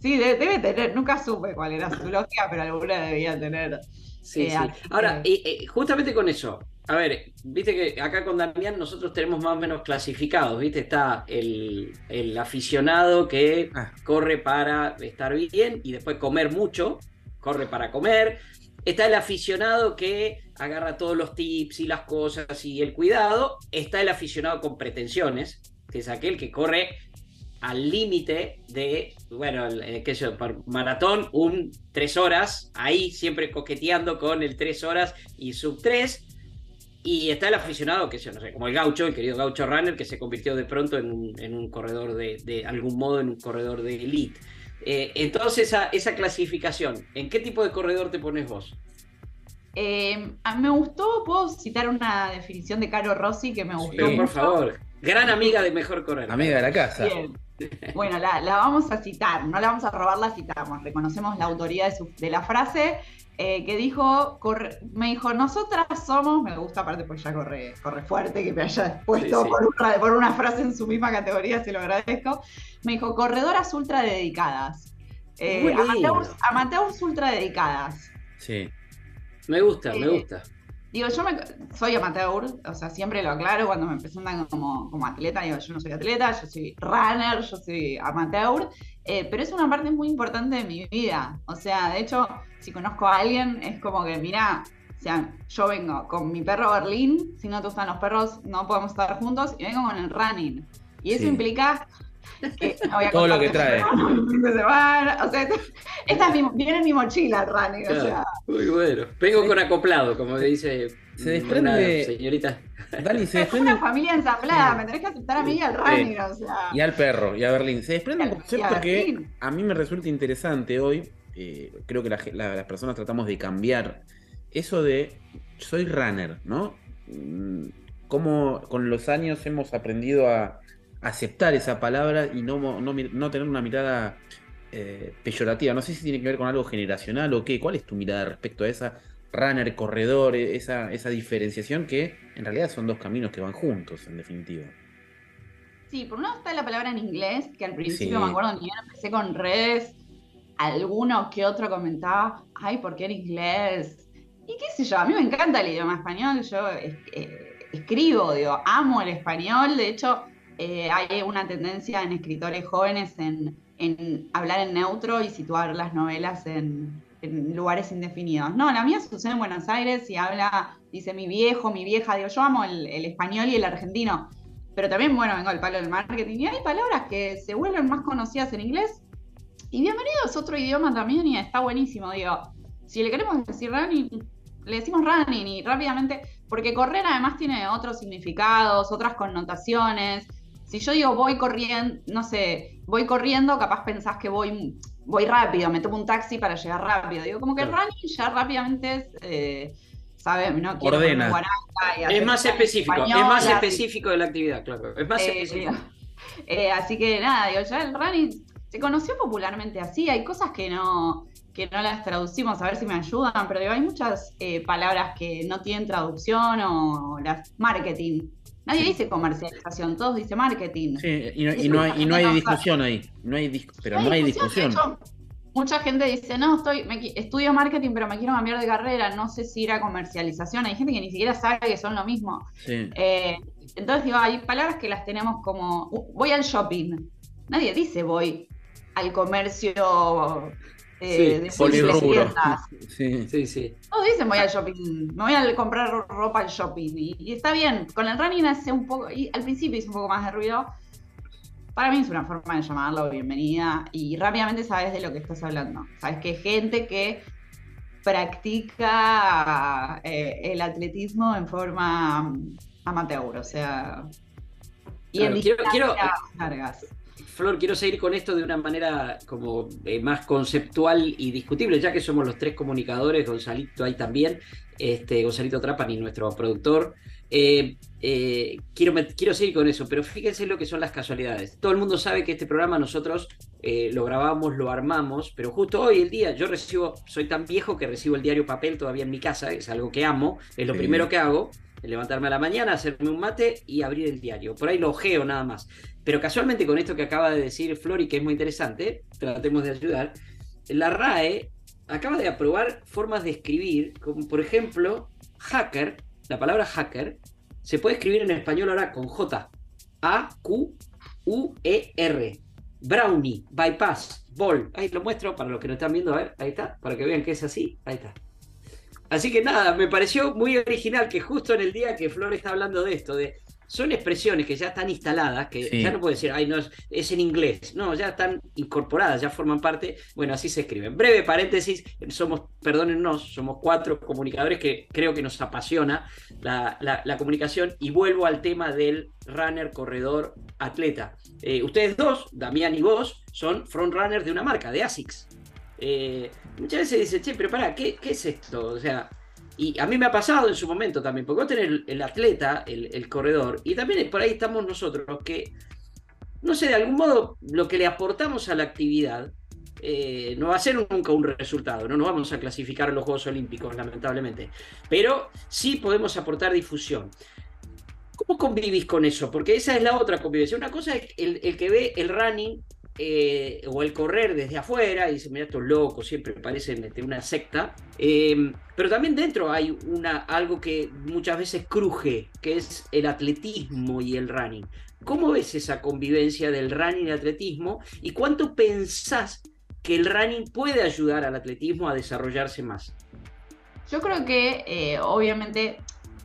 Sí, debe, tener, nunca supe cuál era su lógica, pero alguna debía tener. Sí, eh, sí. Ahora, justamente con eso, a ver, viste que acá con Damián nosotros tenemos más o menos clasificados, viste, está el, aficionado que ah. corre para estar bien y después comer mucho, corre para comer. Está el aficionado que agarra todos los tips y las cosas y el cuidado. Está el aficionado con pretensiones, que es aquel que corre al límite de, bueno, eh, qué sé yo, maratón, un tres horas, ahí siempre coqueteando con el tres horas y sub tres y está el aficionado, que no sé, como el gaucho, el querido gaucho runner, que se convirtió de pronto en un, corredor de, de, algún modo, en un corredor de elite. Eh, entonces, esa, esa clasificación, ¿en qué tipo de corredor te pones vos? Eh, me gustó, puedo citar una definición de Caro Rossi que me gustó. por favor, gran amiga de Mejor Correr. Amiga de la casa. Bueno, la, vamos a citar, no la vamos a robar, la citamos. Reconocemos la autoría de, de la frase eh, que dijo, me dijo, nosotras somos, me gusta aparte porque ya corre, corre fuerte, que me haya puesto Por, una, frase en su misma categoría, se lo agradezco. Me dijo, corredoras ultra dedicadas. Eh, amateurs, ultra dedicadas. Sí. Me gusta, me eh, gusta. Digo, yo soy amateur, o sea, siempre lo aclaro cuando me presentan como, como atleta, digo, yo no soy atleta, yo soy runner, yo soy amateur, eh, pero es una parte muy importante de mi vida. O sea, de hecho, si conozco a alguien, es como que, mira, o sea, yo vengo con mi perro Berlín, si no te gustan los perros, no podemos estar juntos, y vengo con el running. Y eso implica todo lo que trae. o sea, esta viene en mi mochila, Rani. O sea. Muy bueno. Vengo con acoplado, como dice se desprende, señorita. Dani, se desprende. Es una familia ensamblada, me tenés que aceptar a mí y al Rani, o sea. Y al perro, y a Berlín. Se desprende un concepto que a mí me resulta interesante hoy. Eh, creo que las personas tratamos de cambiar eso de soy runner, ¿no? Mm, Cómo con los años hemos aprendido a aceptar esa palabra y no, no, tener una mirada eh, peyorativa. No sé si tiene que ver con algo generacional o qué. ¿Cuál es tu mirada respecto a esa runner, corredor, esa, esa diferenciación que en realidad son dos caminos que van juntos, en definitiva? Sí, por un lado está la palabra en inglés, que al principio me acuerdo que yo empecé con redes, alguno que otro comentaba, ay, ¿por qué en inglés? Y qué sé yo, a mí me encanta el idioma español, yo eh, escribo, digo, amo el español, de hecho, eh, hay una tendencia en escritores jóvenes en, hablar en neutro y situar las novelas en, lugares indefinidos. No, la mía sucede en Buenos Aires y habla, dice mi viejo, mi vieja, digo, yo amo el, español y el argentino, pero también, bueno, vengo al palo del marketing y hay palabras que se vuelven más conocidas en inglés y bienvenido es otro idioma también y está buenísimo, digo, si le queremos decir running, le decimos running y rápidamente, porque correr además tiene otros significados, otras connotaciones, si yo digo voy corriendo, no sé, voy corriendo, capaz pensás que voy, voy rápido, me tomo un taxi para llegar rápido. Digo, como que el running ya rápidamente es, eh, ¿sabes? No quiero Ordena. es más específico, es más específico de la actividad, claro. Es más eh, específico. Eh, así que nada, digo, ya el running se conoció popularmente así. Hay cosas que no, que no las traducimos, a ver si me ayudan, pero digo, hay muchas palabras que no tienen traducción o las marketing. Nadie dice comercialización, todos dicen marketing. Sí, y no, hay, discusión ahí. No hay pero no hay discusión. mucha gente dice, no, estoy, estudio marketing, pero me quiero cambiar de carrera, no sé si ir a comercialización. Hay gente que ni siquiera sabe que son lo mismo. Eh, entonces digo, hay palabras que las tenemos como, voy al shopping. Nadie dice voy al comercio eh, sí, Sí, sí, sí. Todos dicen voy al shopping, me voy a comprar ropa al shopping. Y, está bien, con el running hace un poco, y al principio hice un poco más de ruido, para mí es una forma de llamarlo bienvenida y rápidamente sabes de lo que estás hablando. Sabes que gente que practica eh, el atletismo en forma amateur, o sea, y en quiero, quiero, largas. Flor, quiero seguir con esto de una manera como eh, más conceptual y discutible, ya que somos los tres comunicadores, Gonzalito ahí también, este, Gonzalito Trapani, nuestro productor. Eh, eh, quiero, quiero seguir con eso, pero fíjense lo que son las casualidades. Todo el mundo sabe que este programa nosotros lo grabamos, lo armamos, pero justo hoy el día yo recibo, soy tan viejo que recibo el diario papel todavía en mi casa, es algo que amo, es lo primero que hago, levantarme a la mañana, hacerme un mate y abrir el diario. Por ahí lo ojeo nada más. Pero casualmente con esto que acaba de decir Flori, que es muy interesante, tratemos de ayudar, la RAE acaba de aprobar formas de escribir, como por ejemplo, hacker, la palabra hacker, se puede escribir en español ahora con J. A-Q-U-E-R. Brownie, bypass, ball. Ahí lo muestro para los que no están viendo. A ver, ahí está, para que vean que es así. Ahí está. Así que nada, me pareció muy original que justo en el día que Flor está hablando de esto, de son expresiones que ya están instaladas, que ya no puedo decir, ay, no, es, en inglés. No, ya están incorporadas, ya forman parte. Bueno, así se escriben. Breve paréntesis, somos, perdónennos, somos cuatro comunicadores que creo que nos apasiona la, comunicación. Y vuelvo al tema del runner, corredor, atleta. Eh, ustedes dos, Damián y vos, son frontrunners de una marca, de ASICS. Eh, muchas veces dicen, che, pero pará, ¿qué, ¿qué es esto? O sea, y a mí me ha pasado en su momento también, porque vos tenés el, atleta, el, corredor, y también por ahí estamos nosotros, que, no sé, de algún modo lo que le aportamos a la actividad eh, no va a ser nunca un resultado, no nos vamos a clasificar en los Juegos Olímpicos, lamentablemente, pero sí podemos aportar difusión. ¿Cómo convivís con eso? Porque esa es la otra convivencia. Una cosa es el, el que ve el running eh, o el correr desde afuera, y dice, mira, estos locos siempre parecen este, una secta, em, pero también dentro hay una, algo que muchas veces cruje, que es el atletismo y el running. ¿Cómo ves esa convivencia del running y el atletismo? ¿Y cuánto pensás que el running puede ayudar al atletismo a desarrollarse más? Yo creo que eh, obviamente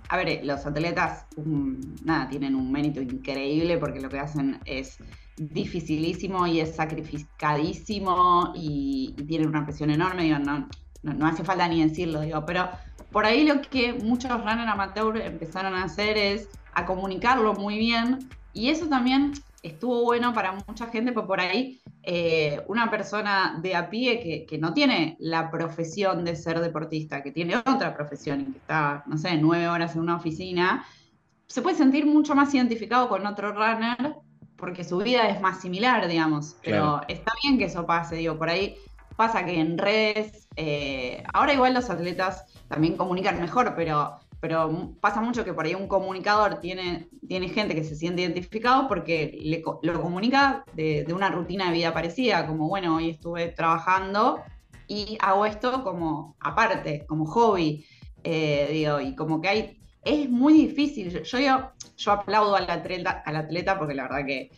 a ver, los atletas, nada, tienen un mérito increíble porque lo que hacen es dificilísimo y es sacrificadísimo y, tiene una presión enorme, digo, no, no, hace falta ni decirlo, digo, pero por ahí lo que muchos runners amateur empezaron a hacer es a comunicarlo muy bien y eso también estuvo bueno para mucha gente, porque por ahí eh, una persona de a pie que, que, no tiene la profesión de ser deportista, que tiene otra profesión y que está, no sé, nueve horas en una oficina, se puede sentir mucho más identificado con otro runner porque su vida es más similar, digamos. Pero está bien que eso pase, digo, por ahí pasa que en redes, eh, ahora igual los atletas también comunican mejor, pero, pero pasa mucho que por ahí un comunicador tiene, tiene gente que se siente identificado porque lo comunica de, una rutina de vida parecida, como bueno, hoy estuve trabajando y hago esto como aparte, como hobby, eh, digo, y como que hay es muy difícil. Yo, yo, yo aplaudo al atleta, al atleta porque la verdad que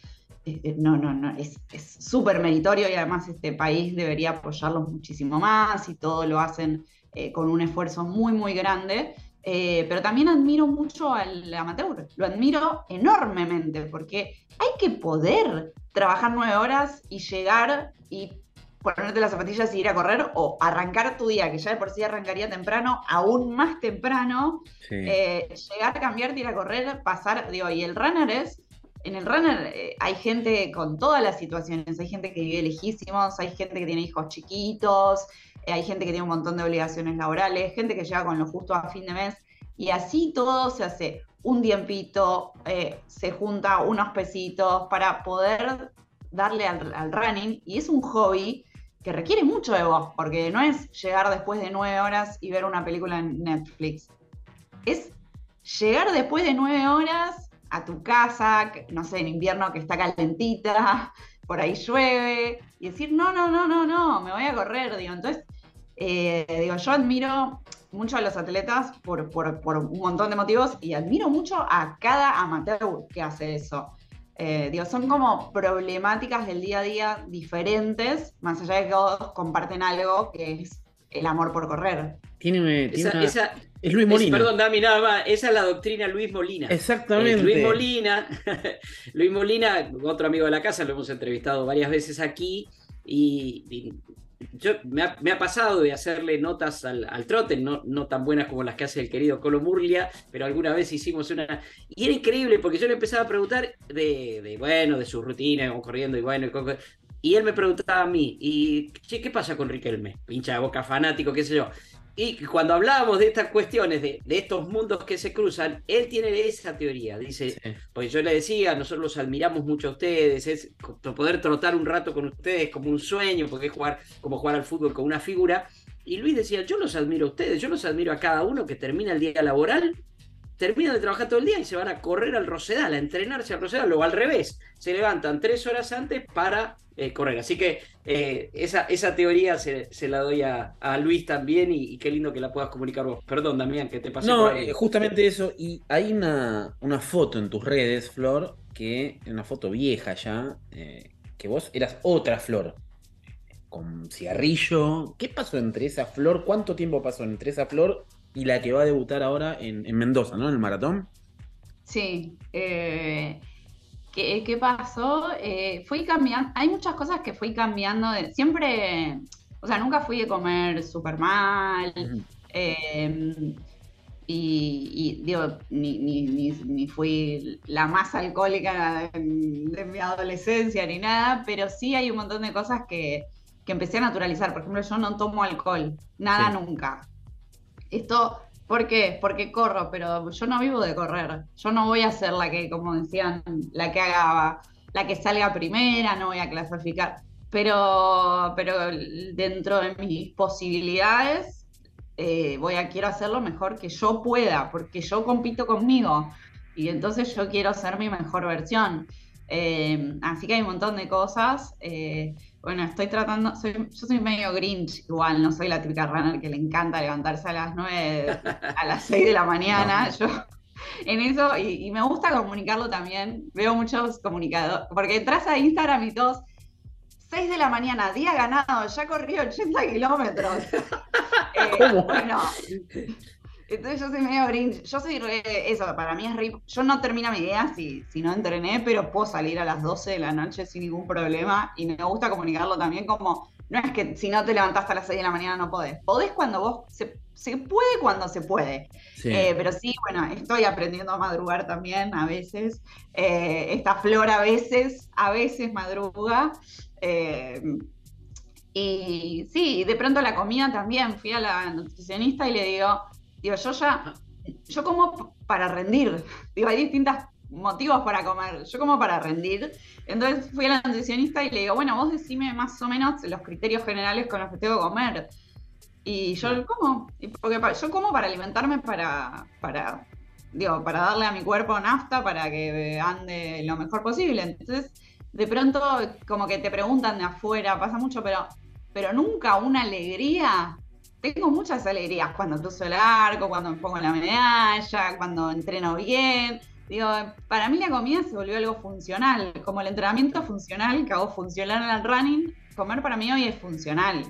eh, eh, no, no, no, es súper meritorio y además este país debería apoyarlos muchísimo más y todo lo hacen eh, con un esfuerzo muy, muy grande. pero también admiro mucho al amateur, lo admiro enormemente porque hay que poder trabajar nueve horas y llegar y ponerte las zapatillas y ir a correr o arrancar tu día, que ya de por sí arrancaría temprano, aún más temprano, eh, llegar a cambiarte, ir a correr, pasar, digo, y el runner es, en el runner eh, hay gente con todas las situaciones, hay gente que vive lejísimos, hay gente que tiene hijos chiquitos, eh, hay gente que tiene un montón de obligaciones laborales, gente que llega con lo justo a fin de mes, y así todo se hace. Un tiempito, se junta unos pesitos para poder darle al running, y es un hobby que requiere mucho de vos, porque no es llegar después de nueve horas y ver una película en Netflix. Es llegar después de nueve horas a tu casa, no sé, en invierno que está calentita, por ahí llueve, y decir, no, no, no, no, no, me voy a correr, digo. Entonces, eh, digo, yo admiro mucho a los atletas por, por un montón de motivos y admiro mucho a cada amateur que hace eso. Eh, digo, son como problemáticas del día a día diferentes, más allá de que todos comparten algo que es el amor por correr. Tiene, esa, es Luis Molina. perdón, Dami, nada más. Esa es la doctrina Luis Molina. Exactamente. Luis Molina, Luis Molina, otro amigo de la casa, lo hemos entrevistado varias veces aquí. Y, yo, me ha, pasado de hacerle notas al, trote, no, no, tan buenas como las que hace el querido Colo Murlia, pero alguna vez hicimos una. Y era increíble porque yo le empezaba a preguntar de, bueno, de su rutina, corriendo y bueno, y, él me preguntaba a mí, ¿y qué pasa con Riquelme? Pincha de boca fanático, qué sé yo. Y cuando hablábamos de estas cuestiones, de, estos mundos que se cruzan, él tiene esa teoría. Dice, pues yo le decía, nosotros los admiramos mucho a ustedes, es poder trotar un rato con ustedes como un sueño, porque es jugar como jugar al fútbol con una figura. Y Luis decía, yo los admiro a ustedes, yo los admiro a cada uno que termina el día laboral, termina de trabajar todo el día y se van a correr al Rosedal, a entrenarse al Rosedal, o al revés, se levantan tres horas antes para eh, correr. Así que eh, esa, esa teoría se, la doy a, Luis también y, qué lindo que la puedas comunicar vos. Perdón, Damián, que te pasé No, eh, justamente eso. Y hay una, una foto en tus redes, Flor, que es una foto vieja ya, que vos eras otra Flor. Con cigarrillo. ¿Qué pasó entre esa flor? ¿Cuánto tiempo pasó entre esa flor y la que va a debutar ahora en, en Mendoza, ¿no? En el maratón. Sí. Eh, ¿Qué, pasó? Eh, fui cambiando, hay muchas cosas que fui cambiando, siempre, o sea, nunca fui de comer súper mal, em, y, digo, ni, fui la más alcohólica de, mi adolescencia ni nada, pero sí hay un montón de cosas que, empecé a naturalizar. Por ejemplo, yo no tomo alcohol, nada nunca. Esto ¿Por qué? Porque corro, pero yo no vivo de correr. Yo no voy a ser la que, como decían, la que haga, la que salga primera, no voy a clasificar. Pero, pero dentro de mis posibilidades, eh, voy a quiero hacer lo mejor que yo pueda, porque yo compito conmigo. Y entonces yo quiero ser mi mejor versión. Eh, así que hay un montón de cosas. Eh, bueno, estoy tratando, soy, yo soy medio grinch igual, no soy la típica runner que le encanta levantarse a las 9, a las 6 de la mañana. Yo en eso, y, me gusta comunicarlo también, veo muchos comunicadores, porque entras a Instagram y todos, 6 de la mañana, día ganado, ya corrí 80 kilómetros. eh, bueno, entonces yo soy medio grinch. Yo soy eso, para mí es re, Yo no termino mi idea si, si no entrené, pero puedo salir a las 12 de la noche sin ningún problema. Y me gusta comunicarlo también como. No es que si no te levantaste a las 6 de la mañana no podés. Podés cuando vos. Se, se puede cuando se puede. Eh, pero sí, bueno, estoy aprendiendo a madrugar también a veces. Eh, esta flor a veces, a veces madruga. Eh, y sí, de pronto la comida también. Fui a la nutricionista y le digo Digo, yo ya, yo como para rendir. Digo, hay distintos motivos para comer. Yo como para rendir. Entonces fui a la nutricionista y le digo, bueno, vos decime más o menos los criterios generales con los que tengo que comer. Y yo como, porque yo como para alimentarme para, para, digo, para darle a mi cuerpo nafta para que ande lo mejor posible. Entonces, de pronto, como que te preguntan de afuera, pasa mucho, pero, pero nunca una alegría tengo muchas alegrías cuando cruzo el arco, cuando me pongo la medalla, cuando entreno bien. Digo, para mí la comida se volvió algo funcional, como el entrenamiento funcional que hago funcional al running, comer para mí hoy es funcional.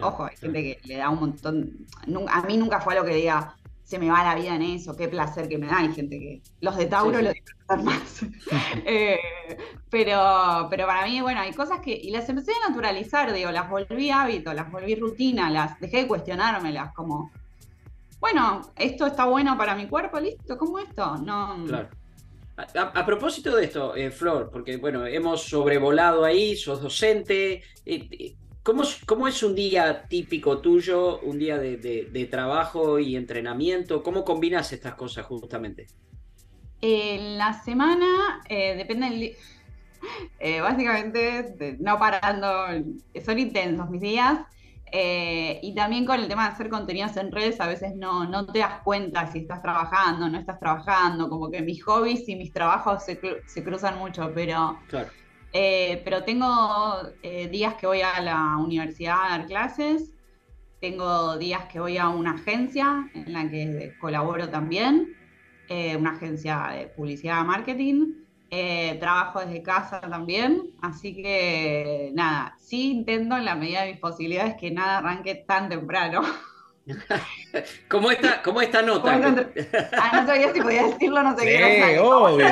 Ojo, hay gente que le da un montón, a mí nunca fue algo que diga, se me va la vida en eso, qué placer que me da. Hay gente que los de Tauro lo disfrutan más. Eh, pero, pero para mí, bueno, hay cosas que, y las empecé a naturalizar, digo, las volví hábito, las volví rutina, las dejé de cuestionármelas, como, bueno, esto está bueno para mi cuerpo, listo, ¿cómo esto? No. Claro. A, propósito de esto, eh, Flor, porque bueno, hemos sobrevolado ahí, sos docente, eh, ¿Cómo, es un día típico tuyo, un día de, trabajo y entrenamiento? ¿Cómo combinas estas cosas justamente? En la semana, eh, depende del. Eh, básicamente, no parando, son intensos mis días. Eh, y también con el tema de hacer contenidos en redes, a veces no, no te das cuenta si estás trabajando, no estás trabajando, como que mis hobbies y mis trabajos se, se cruzan mucho, pero claro. Eh, pero tengo eh, días que voy a la universidad a dar clases, tengo días que voy a una agencia en la que colaboro también, eh, una agencia de publicidad marketing. Trabajo desde casa también, así que nada, sí intento en la medida de mis posibilidades que nada arranque tan temprano. ¿Cómo esta, cómo esta nota? ah, no sabía si podía decirlo, no sé qué. obvio.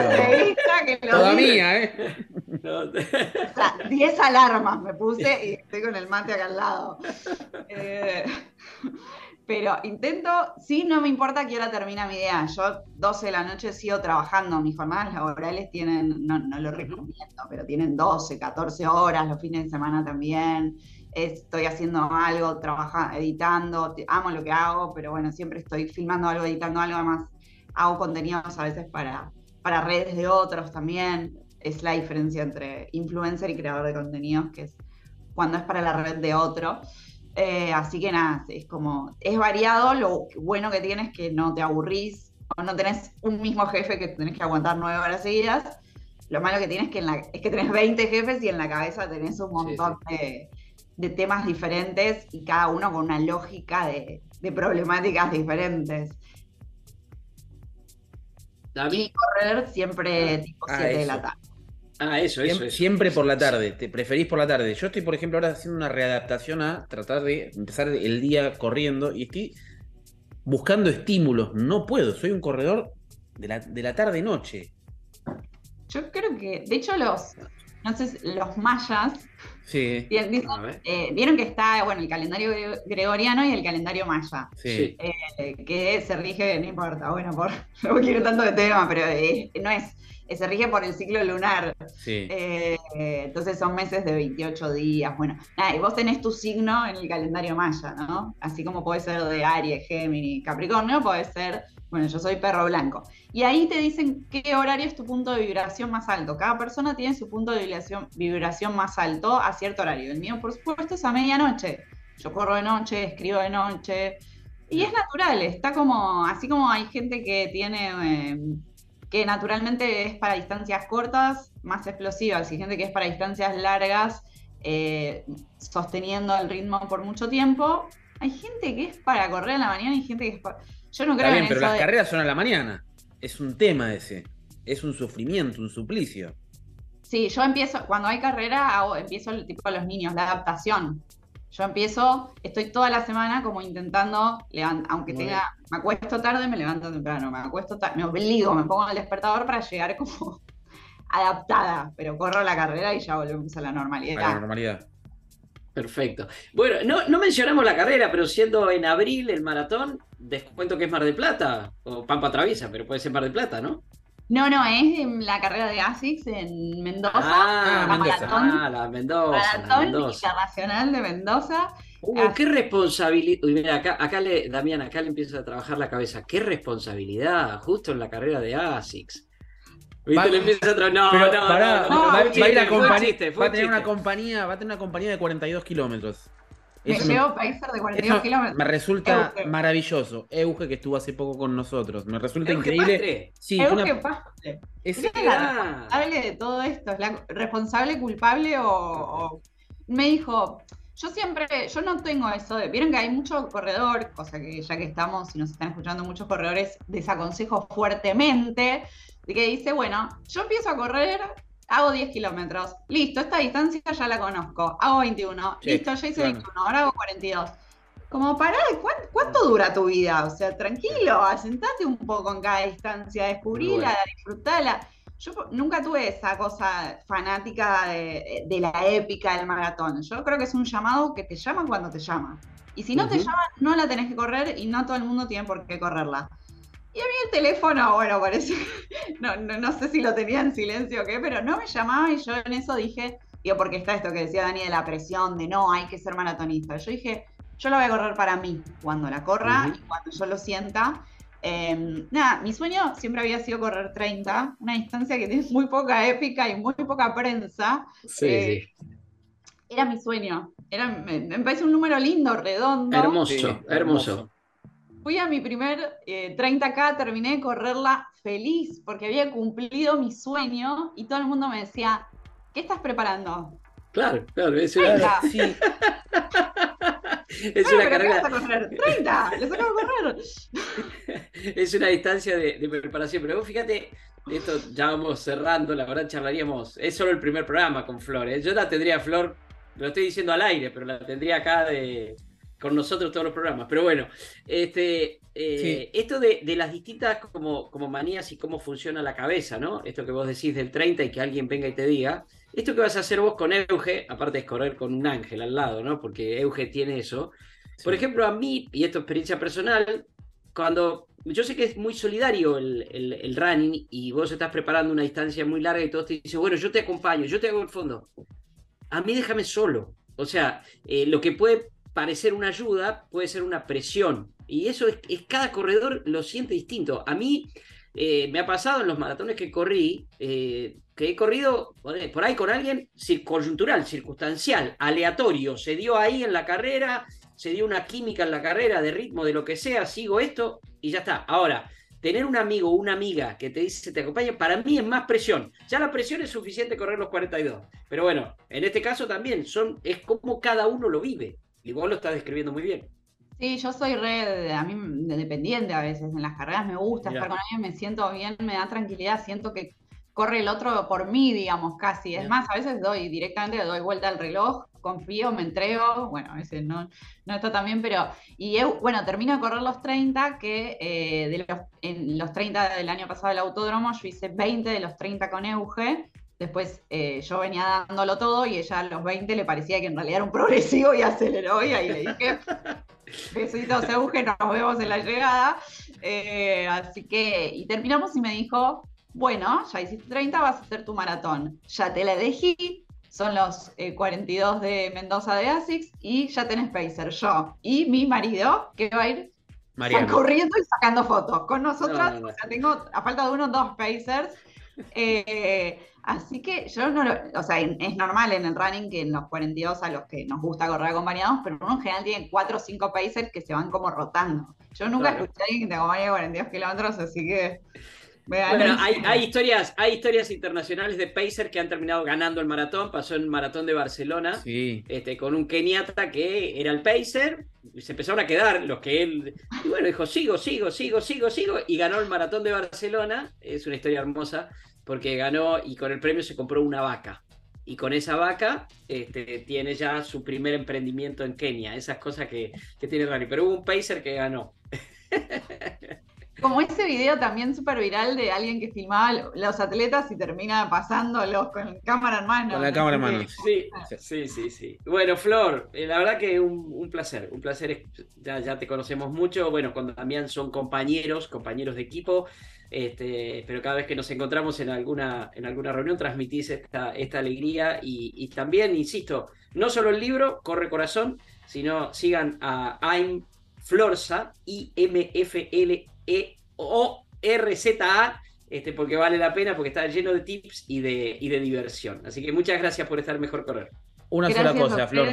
Toda mía, ¿eh? o sea, 10 alarmas me puse y estoy con el mate acá al lado. Eh, pero intento, sí, no me importa que ahora termina mi día. Yo 12 de la noche sigo trabajando. Mis jornadas laborales tienen, no, no lo recomiendo, pero tienen 12, 14 horas, los fines de semana también. Estoy haciendo algo, trabajando, editando, amo lo que hago, pero bueno, siempre estoy filmando algo, editando algo. Además, hago contenidos a veces para, para redes de otros también. Es la diferencia entre influencer y creador de contenidos, que es cuando es para la red de otro. Eh, así que nada, es como, es variado, lo bueno que tienes es que no te aburrís, o no tenés un mismo jefe que tenés que aguantar nueve horas seguidas. Lo malo que tienes es que, en la, es que tenés 20 jefes y en la cabeza tenés un montón De, temas diferentes y cada uno con una lógica de, problemáticas diferentes. Y correr siempre tipo 7 ah, de la tarde. Ah, eso, eso, siempre, por la tarde, te preferís por la tarde. Yo estoy, por ejemplo, ahora haciendo una readaptación a tratar de empezar el día corriendo y estoy buscando estímulos. No puedo, soy un corredor de la, de la tarde-noche. Yo creo que, de hecho, los, sé, los mayas Sí. Eh, vieron que está, bueno, el calendario gregoriano y el calendario maya. Sí. Eh, que se rige, no importa, bueno, por, no quiero tanto de tema, pero eh, no es se rige por el ciclo lunar. Eh, entonces son meses de 28 días. Bueno, nada, y vos tenés tu signo en el calendario maya, ¿no? Así como puede ser de Aries, Géminis, Capricornio, puede ser, bueno, yo soy perro blanco. Y ahí te dicen qué horario es tu punto de vibración más alto. Cada persona tiene su punto de vibración, vibración más alto a cierto horario. El mío, por supuesto, es a medianoche. Yo corro de noche, escribo de noche. Y es natural, está como, así como hay gente que tiene... Eh, que naturalmente es para distancias cortas, más explosivas, y gente que es para distancias largas, eh, sosteniendo el ritmo por mucho tiempo. Hay gente que es para correr a la mañana y gente que es para... Yo no creo Está bien, pero las carreras son a la mañana. Es un tema ese. Es un sufrimiento, un suplicio. Sí, yo empiezo, cuando hay carrera, hago, empiezo el tipo de los niños, la adaptación. Yo empiezo, estoy toda la semana como intentando, aunque tenga, me acuesto tarde, me levanto temprano, me acuesto tarde, me obligo, me pongo el despertador para llegar como adaptada, pero corro la carrera y ya volvemos a la normalidad. A la normalidad. Perfecto. Bueno, no, no mencionamos la carrera, pero siendo en abril el maratón, descuento que es Mar de Plata, o Pampa Traviesa, pero puede ser Mar de Plata, ¿no? No, no, es en la carrera de ASICS en Mendoza. Ah, la Mendoza. ah, la Mendoza. Maratón Internacional de Mendoza. Uh, qué responsabilidad. Uy, mira, acá, acá le, Damián, acá le empieza a trabajar la cabeza. Qué responsabilidad, justo en la carrera de ASICS. ¿Viste? le empieza a tra... No, no, no, va, a ir a compañía, va a tener una compañía, va a tener una compañía de 42 kilómetros. Me llevo Pacer de 42 kilómetros. Me resulta maravilloso. Euge, que estuvo hace poco con nosotros. Me resulta increíble. Sí, Euge una... Es, la responsable de todo esto? ¿Es la responsable, culpable o, Me dijo, yo siempre, yo no tengo eso de. Vieron que hay mucho corredor, cosa que ya que estamos y nos están escuchando muchos corredores, desaconsejo fuertemente, de que dice, bueno, yo empiezo a correr hago 10 kilómetros. Listo, esta distancia ya la conozco. Hago 21. Listo, ya hice 21. Ahora hago 42. Como pará, ¿cuánto, dura tu vida? O sea, tranquilo, asentate un poco en cada distancia, descubrila, disfrutala. Yo nunca tuve esa cosa fanática de, la épica del maratón. Yo creo que es un llamado que te llama cuando te llama. Y si no te llama, no la tenés que correr y no todo el mundo tiene por qué correrla. Y a mí el teléfono, bueno, parece, no, no, sé si lo tenía en silencio o qué, pero no me llamaba y yo en eso dije, digo, porque está esto que decía Dani de la presión, de no, hay que ser maratonista. Yo dije, yo lo voy a correr para mí, cuando la corra y cuando yo lo sienta. Em, nada, mi sueño siempre había sido correr 30, una distancia que tiene muy poca épica y muy poca prensa. Sí, eh, sí. Era mi sueño. Era, me, me, parece un número lindo, redondo. hermoso. hermoso. Fui a mi primer 30K, eh, terminé de correrla feliz porque había cumplido mi sueño y todo el mundo me decía, ¿qué estás preparando? Claro, claro, es una, sí. es una carrera. correr? 30, les acabo de correr. es una distancia de, preparación, pero vos fíjate, esto ya vamos cerrando, la verdad charlaríamos, es solo el primer programa con Flor, ¿eh? yo la tendría Flor, lo estoy diciendo al aire, pero la tendría acá de, con nosotros todos los programas. Pero bueno, este, eh, esto de, las distintas como, como manías y cómo funciona la cabeza, ¿no? Esto que vos decís del 30 y que alguien venga y te diga, esto que vas a hacer vos con Euge, aparte de correr con un ángel al lado, ¿no? Porque Euge tiene eso. Por ejemplo, a mí, y esto es experiencia personal, cuando yo sé que es muy solidario el, el, running y vos estás preparando una distancia muy larga y todos te dicen, bueno, yo te acompaño, yo te hago el fondo. A mí déjame solo. O sea, eh, lo que puede parecer una ayuda puede ser una presión. Y eso es, cada corredor lo siente distinto. A mí eh, me ha pasado en los maratones que corrí, eh, que he corrido por ahí con alguien coyuntural, circunstancial, aleatorio. Se dio ahí en la carrera, se dio una química en la carrera, de ritmo, de lo que sea, sigo esto y ya está. Ahora, tener un amigo o una amiga que te dice te acompaña, para mí es más presión. Ya la presión es suficiente correr los 42. Pero bueno, en este caso también son, es como cada uno lo vive. Y vos lo estás describiendo muy bien. Sí, yo soy re, a mí, dependiente a veces. En las carreras me gusta estar con alguien, me siento bien, me da tranquilidad, siento que corre el otro por mí, digamos, casi. Es más, a veces doy directamente, doy vuelta al reloj, confío, me entrego. Bueno, a veces no, no está tan bien, pero. Y bueno, termino de correr los 30, que eh, de los, en los 30 del año pasado del autódromo, yo hice 20 de los 30 con Euge. Después eh, yo venía dándolo todo y ella a los 20 le parecía que en realidad era un progresivo y aceleró y ahí le dije, besitos Euge, nos vemos en la llegada. Eh, así que, y terminamos y me dijo, bueno, ya hiciste 30, vas a hacer tu maratón. Ya te la elegí, son los 42 eh, de Mendoza de ASICS y ya tenés Pacer. Yo y mi marido, que va a ir corriendo y sacando fotos. Con nosotras, ya tengo, a falta de uno, dos Pacers. Eh, Así que yo no lo, o sea, es normal en el running que en los 42 a los que nos gusta correr acompañados, pero uno en general tiene 4 o 5 pacers que se van como rotando. Yo nunca escuché a alguien que te acompañe 42 kilómetros, así que... Bueno, hay, historias, hay historias internacionales de Pacer que han terminado ganando el maratón. Pasó en el maratón de Barcelona este, con un keniata que era el Pacer. Y se empezaron a quedar los que él. Y bueno, dijo: sigo, sigo, sigo, sigo, sigo. Y ganó el maratón de Barcelona. Es una historia hermosa porque ganó y con el premio se compró una vaca. Y con esa vaca este, tiene ya su primer emprendimiento en Kenia. Esas cosas que, que tiene Rani. Pero hubo un pacer que ganó. Como ese video también súper viral de alguien que filmaba los atletas y termina pasándolos con cámara en mano. Con la cámara en mano. Sí, sí, sí, sí. Bueno, Flor, eh, la verdad que un, un placer. Un placer, ya, ya te conocemos mucho. Bueno, cuando también son compañeros, compañeros de equipo. Este, pero cada vez que nos encontramos en alguna, en alguna reunión transmitís esta, esta alegría y, también, insisto, no solo el libro, Corre Corazón, sino sigan a I'm Florza, I-M-F-L-E-O-R-Z-A, este, porque vale la pena, porque está lleno de tips y de, y de diversión. Así que muchas gracias por estar mejor correr. Una sola cosa, Flor.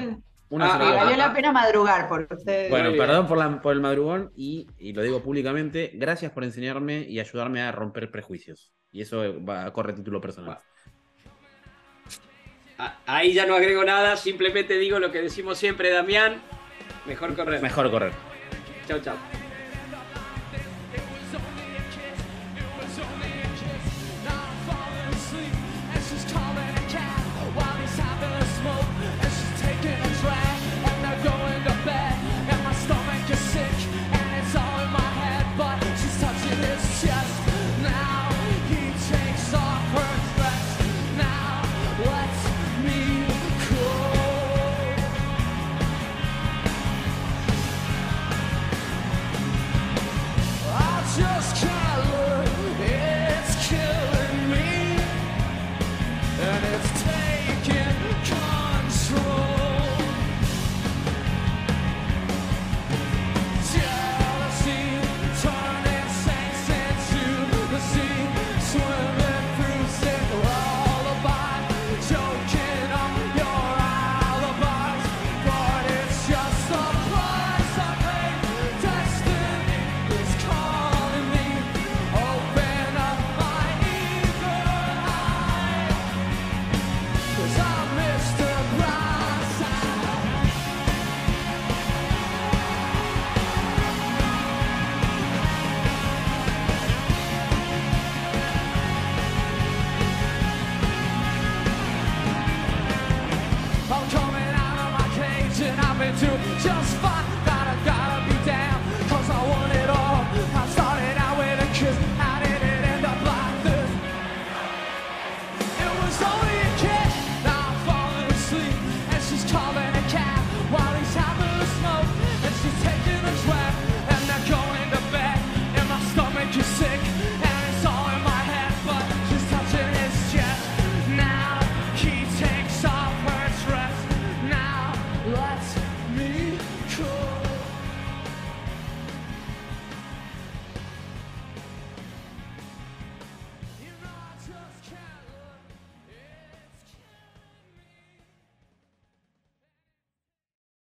Una ah, valió la pena madrugar por ustedes. Bueno, perdón por, por el madrugón y, lo digo públicamente, gracias por enseñarme y ayudarme a romper prejuicios. Y eso va a correr título personal. Ahí ya no agrego nada, simplemente digo lo que decimos siempre, Damián. Mejor correr. Mejor correr. Chao, chao.